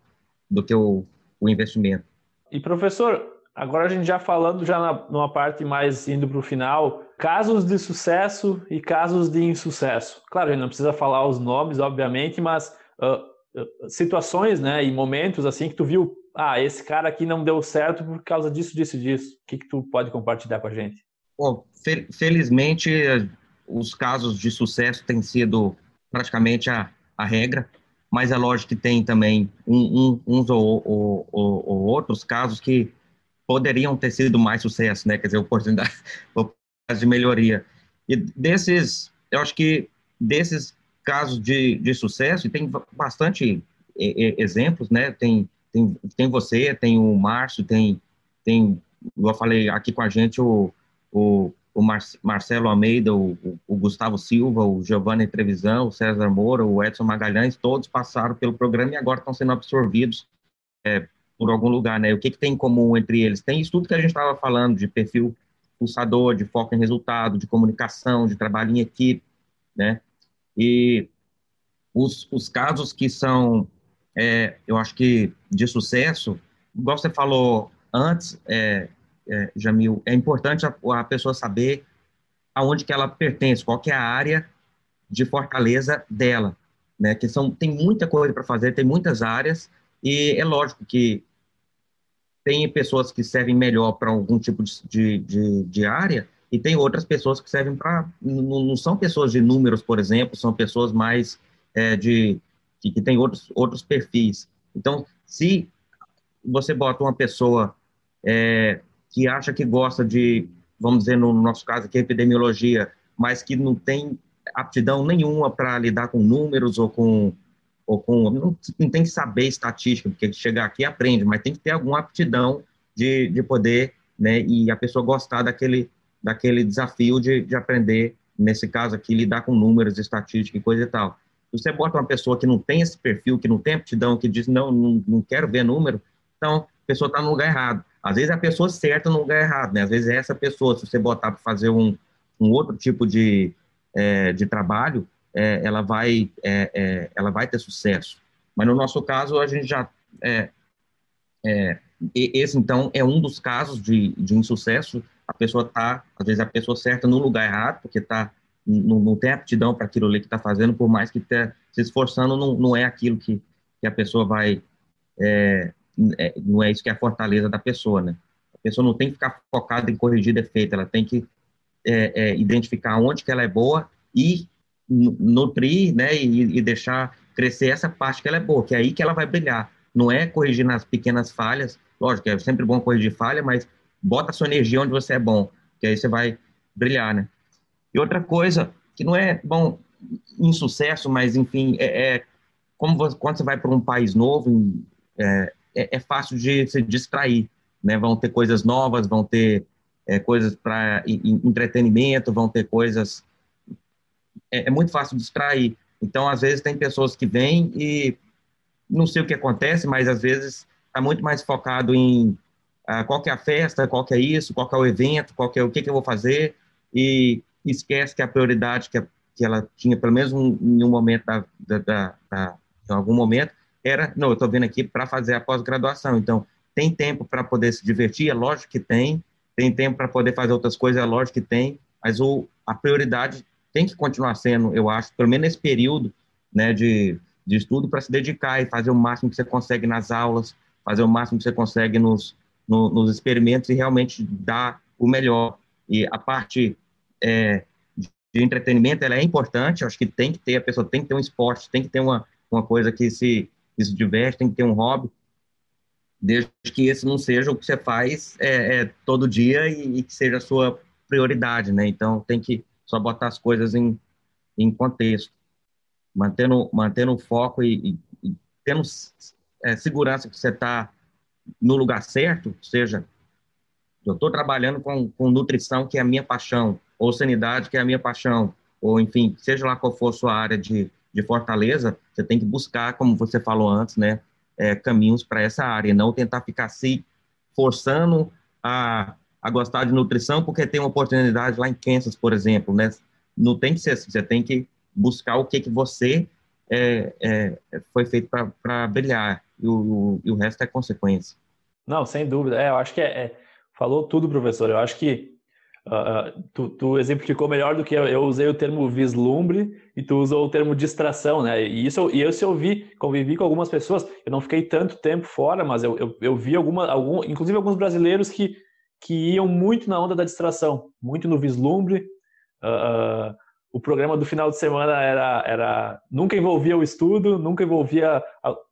do que o, o investimento. E professor, agora a gente já falando já na, numa parte mais indo para o final, casos de sucesso e casos de insucesso. Claro, a gente não precisa falar os nomes, obviamente, mas uh, situações, né, e momentos assim que tu viu, ah, esse cara aqui não deu certo por causa disso, disso, disso. O que que tu pode compartilhar com a gente? Bom, fel felizmente os casos de sucesso têm sido praticamente a, a regra, mas é lógico que tem também um, um, uns ou, ou, ou, ou, outros casos que poderiam ter sido mais sucesso, né? Quer dizer, oportunidades de melhoria. E desses, eu acho que desses casos de, de sucesso, e tem bastante exemplos, né? Tem, tem, tem você, tem o Márcio, tem, tem, eu falei aqui com a gente, o, o, o Mar Marcelo Almeida, o, o, Gustavo Silva, o Giovanni Trevisan, o César Moura, o Edson Magalhães, todos passaram pelo programa e agora estão sendo absorvidos é, por algum lugar, né? O que, que tem em comum entre eles? Tem isso tudo que a gente estava falando, de perfil pulsador, de foco em resultado, de comunicação, de trabalho em equipe, né? E os, os casos que são, é, eu acho que de sucesso, igual você falou antes, é, é, Jamil, é importante a, a, pessoa saber aonde que ela pertence, qual que é a área de fortaleza dela, né? Que são, tem muita coisa para fazer, tem muitas áreas, e é lógico que tem pessoas que servem melhor para algum tipo de, de, de, área, e tem outras pessoas que servem para. Não, não, são pessoas de números, por exemplo, são pessoas mais é, de. que, que tem outros, outros perfis. Então, se você bota uma pessoa é, que acha que gosta de, vamos dizer, no nosso caso aqui, epidemiologia, mas que não tem aptidão nenhuma para lidar com números ou com. Ou com não, não tem que saber estatística, porque chegar aqui aprende, mas tem que ter alguma aptidão de, de poder, né, e a pessoa gostar daquele, daquele desafio de, de aprender, nesse caso aqui, lidar com números, estatística e coisa e tal. Você bota uma pessoa que não tem esse perfil, que não tem aptidão, que diz, não, não, não quero ver número, então a pessoa está no lugar errado. Às vezes é a pessoa certa no lugar errado, né? Às vezes é essa pessoa, se você botar para fazer um, um outro tipo de, é, de trabalho, é, ela, vai, é, é ela vai ter sucesso. Mas no nosso caso, a gente já. É, é, esse, então, é um dos casos de, de insucesso. A pessoa está, às vezes, a pessoa certa no lugar errado, porque tá, não, não tem aptidão para aquilo ali que está fazendo, por mais que esteja se esforçando, não, não é aquilo que, que a pessoa vai é, é, não é isso que é a fortaleza da pessoa, né? A pessoa não tem que ficar focada em corrigir defeito, ela tem que é, é, identificar onde que ela é boa e nutrir, né, e, e, deixar crescer essa parte que ela é boa, que é aí que ela vai brilhar. Não é corrigir nas pequenas falhas, lógico, é sempre bom corrigir falha, mas bota a sua energia onde você é bom, que aí você vai brilhar, né? E outra coisa, que não é, bom, insucesso, mas enfim, é, é como você, quando você vai para um país novo, é, é, é, fácil de se distrair, né? Vão ter coisas novas, vão ter é, coisas para entretenimento, vão ter coisas. É, é, muito fácil distrair. Então, às vezes, tem pessoas que vêm e não sei o que acontece, mas às vezes está muito mais focado em ah, qual que é a festa, qual que é isso, qual que é o evento, qual que é o que, que eu vou fazer, e esquece que a prioridade que, a, que ela tinha, pelo menos um, em um momento, da, da, da, da em algum momento, era, não, eu estou vindo aqui para fazer a pós-graduação. Então, tem tempo para poder se divertir? É lógico que tem. Tem tempo para poder fazer outras coisas? É lógico que tem. Mas o, a prioridade tem que continuar sendo, eu acho, pelo menos nesse período né, de, de estudo, para se dedicar e fazer o máximo que você consegue nas aulas, fazer o máximo que você consegue nos, no, nos experimentos e realmente dar o melhor. E a parte é, de entretenimento, ela é importante, acho que tem que ter, a pessoa tem que ter um esporte, tem que ter uma, uma coisa que se que se diverte, tem que ter um hobby, desde que esse não seja o que você faz é, é todo dia e, e, que seja a sua prioridade, né? Então, tem que só botar as coisas em, em contexto, mantendo, mantendo o foco e, e, e tendo é, segurança que você está no lugar certo, seja, eu estou trabalhando com, com nutrição, que é a minha paixão, ou sanidade, que é a minha paixão, ou enfim, seja lá qual for a sua área de, de fortaleza, você tem que buscar, como você falou antes, né, é, caminhos para essa área, não tentar ficar se forçando a, a gostar de nutrição porque tem uma oportunidade lá em Kansas, por exemplo, né? Não tem que ser assim, você tem que buscar o que que você é, é, foi feito para brilhar e o, e o resto é consequência. Não, sem dúvida. É, eu acho que é, é, falou tudo, professor. Eu acho que Uh, tu, tu, exemplificou melhor do que eu. Eu usei o termo vislumbre e tu usou o termo distração, né? E isso, e isso eu vi, convivi com algumas pessoas. Eu não fiquei tanto tempo fora, mas eu, eu, eu vi alguma, algum, inclusive alguns brasileiros que, que iam muito na onda da distração, muito no vislumbre. Uh, o programa do final de semana era, era nunca envolvia o estudo, nunca envolvia.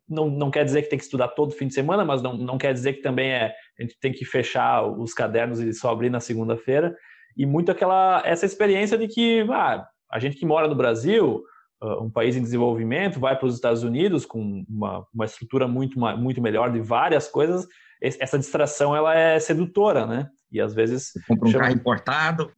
Não, não quer dizer que tem que estudar todo fim de semana, mas não, não quer dizer que também é a gente tem que fechar os cadernos e só abrir na segunda-feira. E muito aquela essa experiência de que ah, a gente que mora no Brasil, uh, um país em desenvolvimento, vai para os Estados Unidos com uma, uma estrutura muito, muito melhor de várias coisas, essa distração ela é sedutora, né? E às vezes. Compra um chama... carro importado.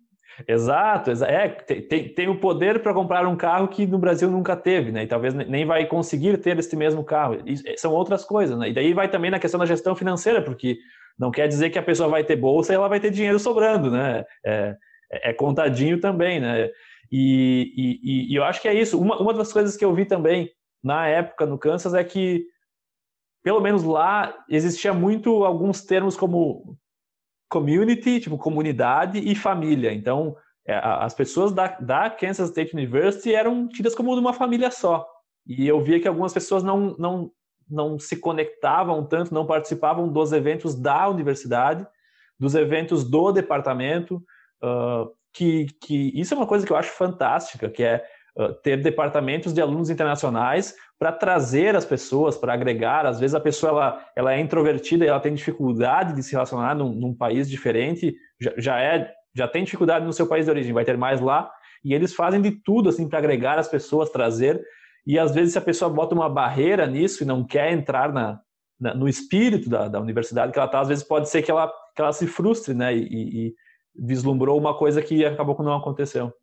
Exato, é, tem, tem o poder para comprar um carro que no Brasil nunca teve, né? E talvez nem vai conseguir ter este mesmo carro. E são outras coisas, né? E daí vai também na questão da gestão financeira, porque não quer dizer que a pessoa vai ter bolsa e ela vai ter dinheiro sobrando, né? É, é, é contadinho também, né? E, e, e, eu acho que é isso. Uma, uma das coisas que eu vi também na época no Kansas é que, pelo menos lá, existia muito alguns termos como community, tipo comunidade, e família. Então, é, as pessoas da, da Kansas State University eram tidas como uma família só. E eu via que algumas pessoas não, não não se conectavam tanto, não participavam dos eventos da universidade, dos eventos do departamento, uh, que, que isso é uma coisa que eu acho fantástica, que é uh, ter departamentos de alunos internacionais para trazer as pessoas, para agregar. Às vezes a pessoa ela, ela é introvertida e ela tem dificuldade de se relacionar num, num país diferente, já, já, é já tem dificuldade no seu país de origem, vai ter mais lá, e eles fazem de tudo assim para agregar as pessoas, trazer e às vezes, se a pessoa bota uma barreira nisso e não quer entrar na, na no espírito da, da universidade que ela está, às vezes pode ser que ela, que ela se frustre, né? E, e vislumbrou uma coisa que acabou que não aconteceu.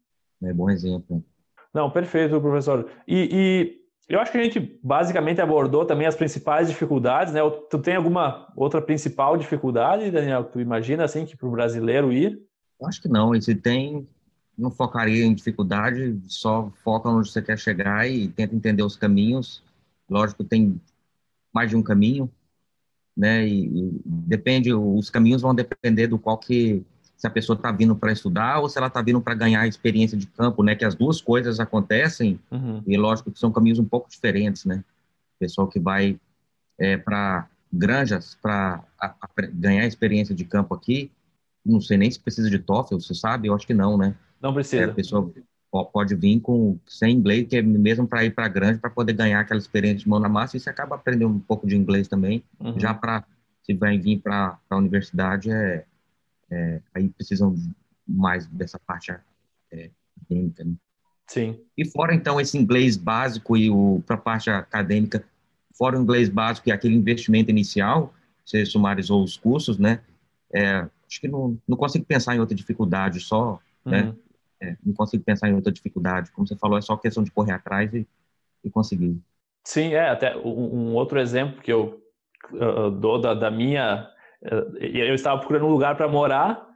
É bom exemplo. Não, perfeito, professor. E, e Eu acho que a gente basicamente abordou também as principais dificuldades, né? Tu tem alguma outra principal dificuldade, Daniel, que tu imagina assim que para o brasileiro ir? Eu acho que não. E se tem, não focaria em dificuldade, só foca onde você quer chegar e tenta entender os caminhos. Lógico, tem mais de um caminho, né? E, e depende, os caminhos vão depender do qual que se a pessoa está vindo para estudar ou se ela está vindo para ganhar experiência de campo, né? Que as duas coisas acontecem uhum. e lógico que são caminhos um pouco diferentes, né? Pessoal que vai é, para granjas para ganhar experiência de campo aqui, não sei nem se precisa de TOEFL, você sabe? Eu acho que não, né? Não precisa. É, a pessoa pode vir com sem inglês, que é mesmo para ir para granja para poder ganhar aquela experiência de mão na massa, e você acaba aprendendo um pouco de inglês também. Uhum. Já para se vai vir para a universidade é é, aí precisam mais dessa parte é, acadêmica. Né? Sim. E fora, então, esse inglês básico e para a parte acadêmica, fora o inglês básico e aquele investimento inicial, você sumarizou os cursos, né? É, acho que não, não consigo pensar em outra dificuldade só, né? uhum. né? É, não consigo pensar em outra dificuldade. Como você falou, é só questão de correr atrás e, e conseguir. Sim, é. Até um, um outro exemplo que eu dou da, da minha eu estava procurando um lugar para morar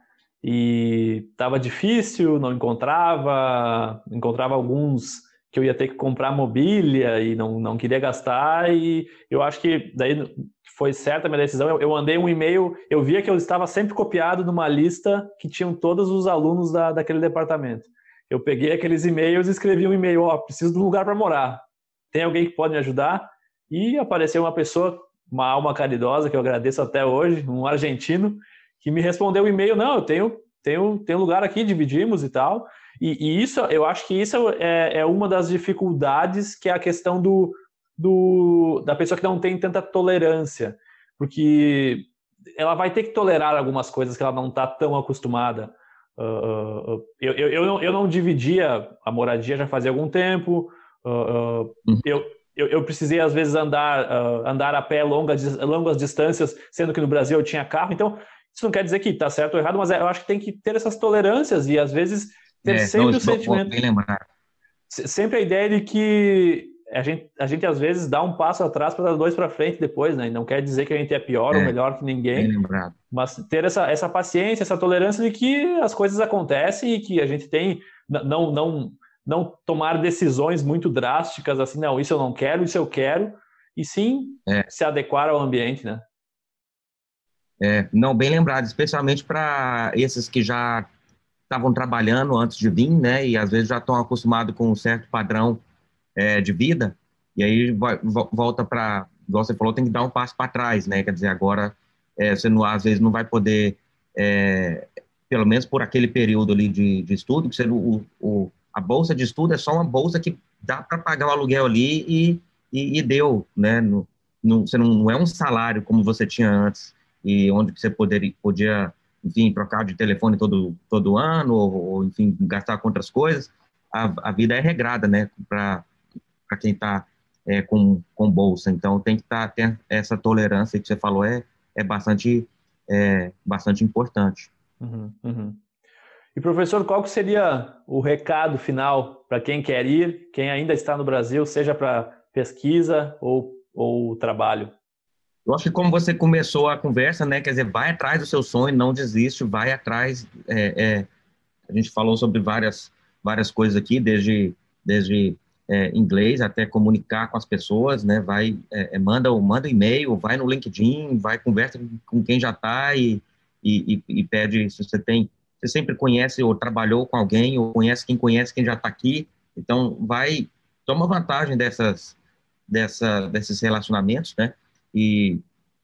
e estava difícil, não encontrava, encontrava alguns que eu ia ter que comprar mobília e não, não queria gastar e eu acho que daí foi certa a minha decisão. Eu, eu mandei um e-mail, eu via que eu estava sempre copiado numa lista que tinham todos os alunos da, daquele departamento. Eu peguei aqueles e-mails e escrevi um e-mail, ó, oh, preciso de um lugar para morar. Tem alguém que pode me ajudar? E apareceu uma pessoa uma alma caridosa, que eu agradeço até hoje, um argentino, que me respondeu o um e-mail, não, eu tenho, tenho, tenho lugar aqui, dividimos e tal. E, e isso, eu acho que isso é, é, uma das dificuldades, que é a questão do, do, da pessoa que não tem tanta tolerância, porque ela vai ter que tolerar algumas coisas que ela não está tão acostumada. Uh, eu, eu, eu, não, eu não dividia a moradia já fazia algum tempo, uh, eu, eu, eu, precisei às vezes andar uh, andar a pé longas longas distâncias, sendo que no Brasil eu tinha carro. Então isso não quer dizer que está certo ou errado, mas é, eu acho que tem que ter essas tolerâncias e às vezes ter é, sempre não, o sentimento. Sempre a ideia de que a gente, a gente às vezes dá um passo atrás para dar dois para frente depois, né? E não quer dizer que a gente é pior é, ou melhor que ninguém. Mas ter essa, essa paciência, essa tolerância de que as coisas acontecem e que a gente tem não não não tomar decisões muito drásticas, assim, não, isso eu não quero, isso eu quero, e sim é. se adequar ao ambiente, né? É, não, bem lembrado, especialmente para esses que já estavam trabalhando antes de vir, né, e às vezes já estão acostumados com um certo padrão é, de vida, e aí vai, volta para, igual você falou, tem que dar um passo para trás, né, quer dizer, agora é, você não, às vezes não vai poder, é, pelo menos por aquele período ali de, de estudo, que você, o, o a bolsa de estudo é só uma bolsa que dá para pagar o aluguel ali e, e, e deu, né? No, no, você não, não, é um salário como você tinha antes e onde você poderia, podia, enfim, trocar de telefone todo, todo ano ou, ou enfim, gastar com outras coisas. A, a vida é regrada, né? Para quem está é, com, com bolsa. Então, tem que tá, ter essa tolerância que você falou é, é bastante, é, bastante importante. Uhum, uhum. E professor, qual que seria o recado final para quem quer ir, quem ainda está no Brasil, seja para pesquisa ou, ou trabalho? Eu acho que como você começou a conversa, né, quer dizer, vai atrás do seu sonho, não desiste, vai atrás. É, é, a gente falou sobre várias várias coisas aqui, desde desde é, inglês até comunicar com as pessoas, né, vai é, é, manda manda e-mail, vai no LinkedIn, vai conversa com quem já está e, e, e, pede se você tem você sempre conhece ou trabalhou com alguém, ou conhece quem conhece quem já está aqui. Então, vai, toma vantagem dessas, dessa, desses relacionamentos, né? E,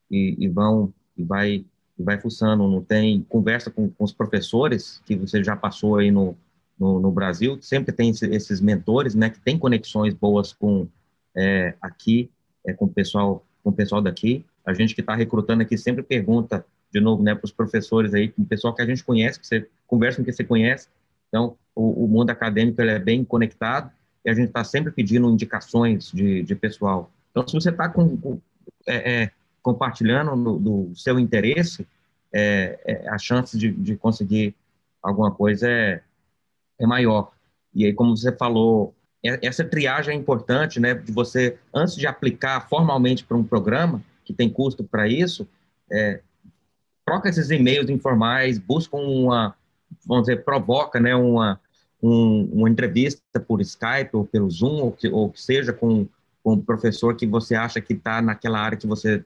e, e vão, e vai, e vai fuçando. Não tem conversa com, com os professores que você já passou aí no, no, no Brasil. Sempre tem esses mentores, né? Que tem conexões boas com é, aqui, é, com o pessoal, com o pessoal daqui. A gente que está recrutando aqui sempre pergunta de novo, né, para os professores aí, o pessoal que a gente conhece, que você conversa com quem você conhece. Então, o, o mundo acadêmico ele é bem conectado e a gente está sempre pedindo indicações de, de pessoal. Então, se você está com, com é, é, compartilhando no, do seu interesse, é, é, a chance de, de, conseguir alguma coisa é, é maior. E aí, como você falou, essa triagem é importante, né? De você, antes de aplicar formalmente para um programa, que tem custo para isso, é, troca esses e-mails informais, busca uma, vamos dizer, provoca, né? Uma, um, uma entrevista por Skype ou pelo Zoom, ou que, ou que seja com, com um professor que você acha que está naquela área que você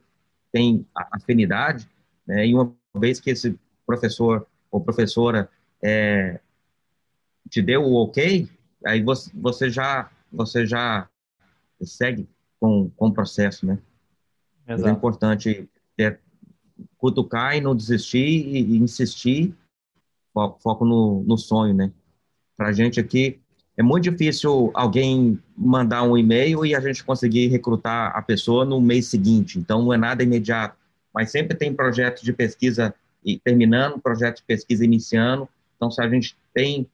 tem afinidade, né? E uma vez que esse professor ou professora é, te deu o ok, aí você, você já você já segue com, com o processo, né? É importante é, cutucar e não desistir e, insistir, foco, foco no, no sonho, né? Para a gente aqui, é muito difícil alguém mandar um e-mail e a gente conseguir recrutar a pessoa no mês seguinte, então não é nada imediato, mas sempre tem projetos de pesquisa terminando, projetos de pesquisa iniciando, então se a gente tem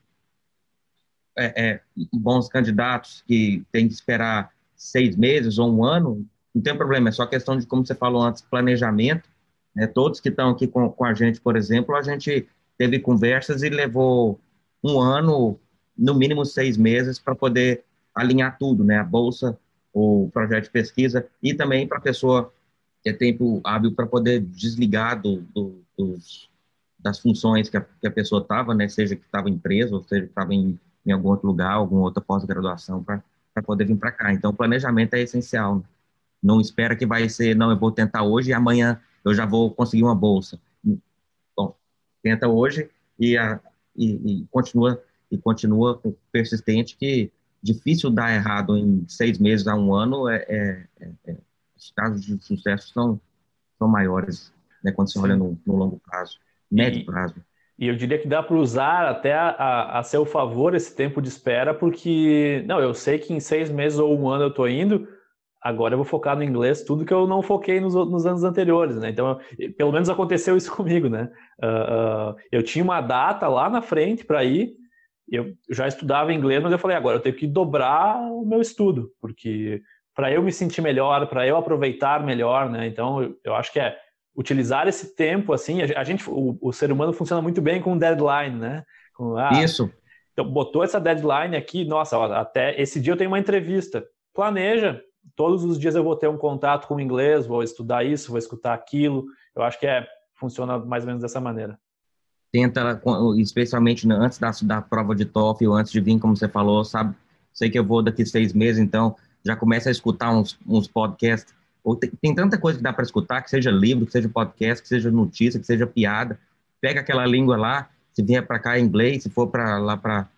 é, é, bons candidatos que tem que esperar seis meses ou um ano, não tem problema, é só questão de, como você falou antes, planejamento, né? todos que estão aqui com, com a gente, por exemplo, a gente teve conversas e levou um ano, no mínimo seis meses, para poder alinhar tudo, né? A bolsa, o projeto de pesquisa e também para a pessoa ter tempo hábil para poder desligar do, do, dos, das funções que a, que a pessoa estava, né? Seja que estava em empresa, ou seja que estava em, em algum outro lugar, alguma outra pós-graduação, para poder vir para cá. Então, planejamento é essencial. Né? Não espera que vai ser, não, eu vou tentar hoje e amanhã eu já vou conseguir uma bolsa. Bom, tenta hoje e, a, e, e continua e continua persistente que difícil dar errado em seis meses a um ano é, é, é, é os casos de sucesso são são maiores né, quando você Sim. olha no, no, longo prazo, médio e, prazo. E eu diria que dá para usar até a, a, a, seu favor esse tempo de espera, porque não, eu sei que em seis meses ou um ano eu estou indo, agora eu vou focar no inglês tudo que eu não foquei nos, nos anos anteriores, né? Então, pelo menos aconteceu isso comigo, né? Uh, uh, eu tinha uma data lá na frente para ir, eu já estudava inglês, mas eu falei, agora eu tenho que dobrar o meu estudo, porque para eu me sentir melhor, para eu aproveitar melhor, né? Então, eu, eu, acho que é utilizar esse tempo, assim, a, a gente, o, o, ser humano funciona muito bem com deadline, né? Com, ah, Isso. Então, botou essa deadline aqui, nossa, ó, até esse dia eu tenho uma entrevista. Planeja, todos os dias eu vou ter um contato com o inglês, vou estudar isso, vou escutar aquilo. Eu acho que é funciona mais ou menos dessa maneira. Tenta, especialmente antes da, da prova de TOEFL, antes de vir, como você falou, sabe? Sei que eu vou daqui seis meses, então já começa a escutar uns, uns podcasts. Ou tem, tem tanta coisa que dá para escutar, que seja livro, que seja podcast, que seja notícia, que seja piada. Pega aquela língua lá, se vier para cá em inglês, se for para lá para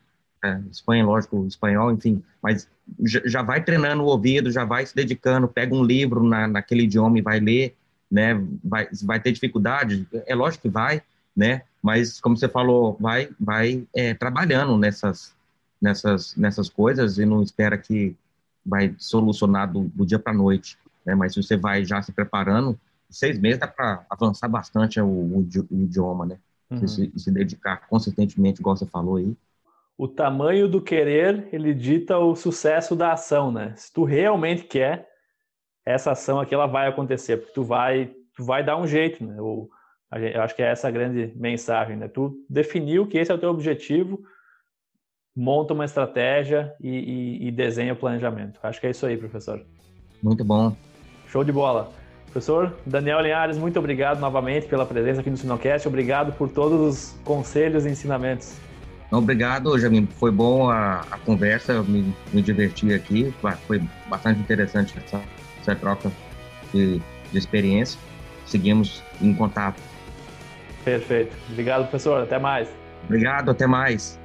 é, Espanha, lógico, espanhol, enfim, mas já vai treinando o ouvido, já vai se dedicando, pega um livro na, naquele idioma e vai ler, né? Vai, vai ter dificuldade, é lógico que vai, né? Mas como você falou, vai, vai é, trabalhando nessas, nessas, nessas coisas e não espera que vai solucionar do, do dia para a noite, né? Mas se você vai já se preparando, seis meses dá para avançar bastante o, o, o idioma, né? Uhum. Se, se dedicar consistentemente, igual você falou aí, o tamanho do querer, ele dita o sucesso da ação, né? Se tu realmente quer, essa ação aqui ela vai acontecer, porque tu vai, tu vai dar um jeito, né? Eu, eu acho que é essa a grande mensagem, né? Tu definiu que esse é o teu objetivo, monta uma estratégia e, e, e desenha o planejamento. Acho que é isso aí, professor. Muito bom. Show de bola. Professor Daniel Linhares, muito obrigado novamente pela presença aqui no Sinocast. Obrigado por todos os conselhos e ensinamentos. Obrigado, Jamim. Foi bom a, a conversa, eu me, me, diverti aqui. Foi bastante interessante essa, essa troca de, de experiência. Seguimos em contato. Perfeito. Obrigado, professor. Até mais. Obrigado, até mais.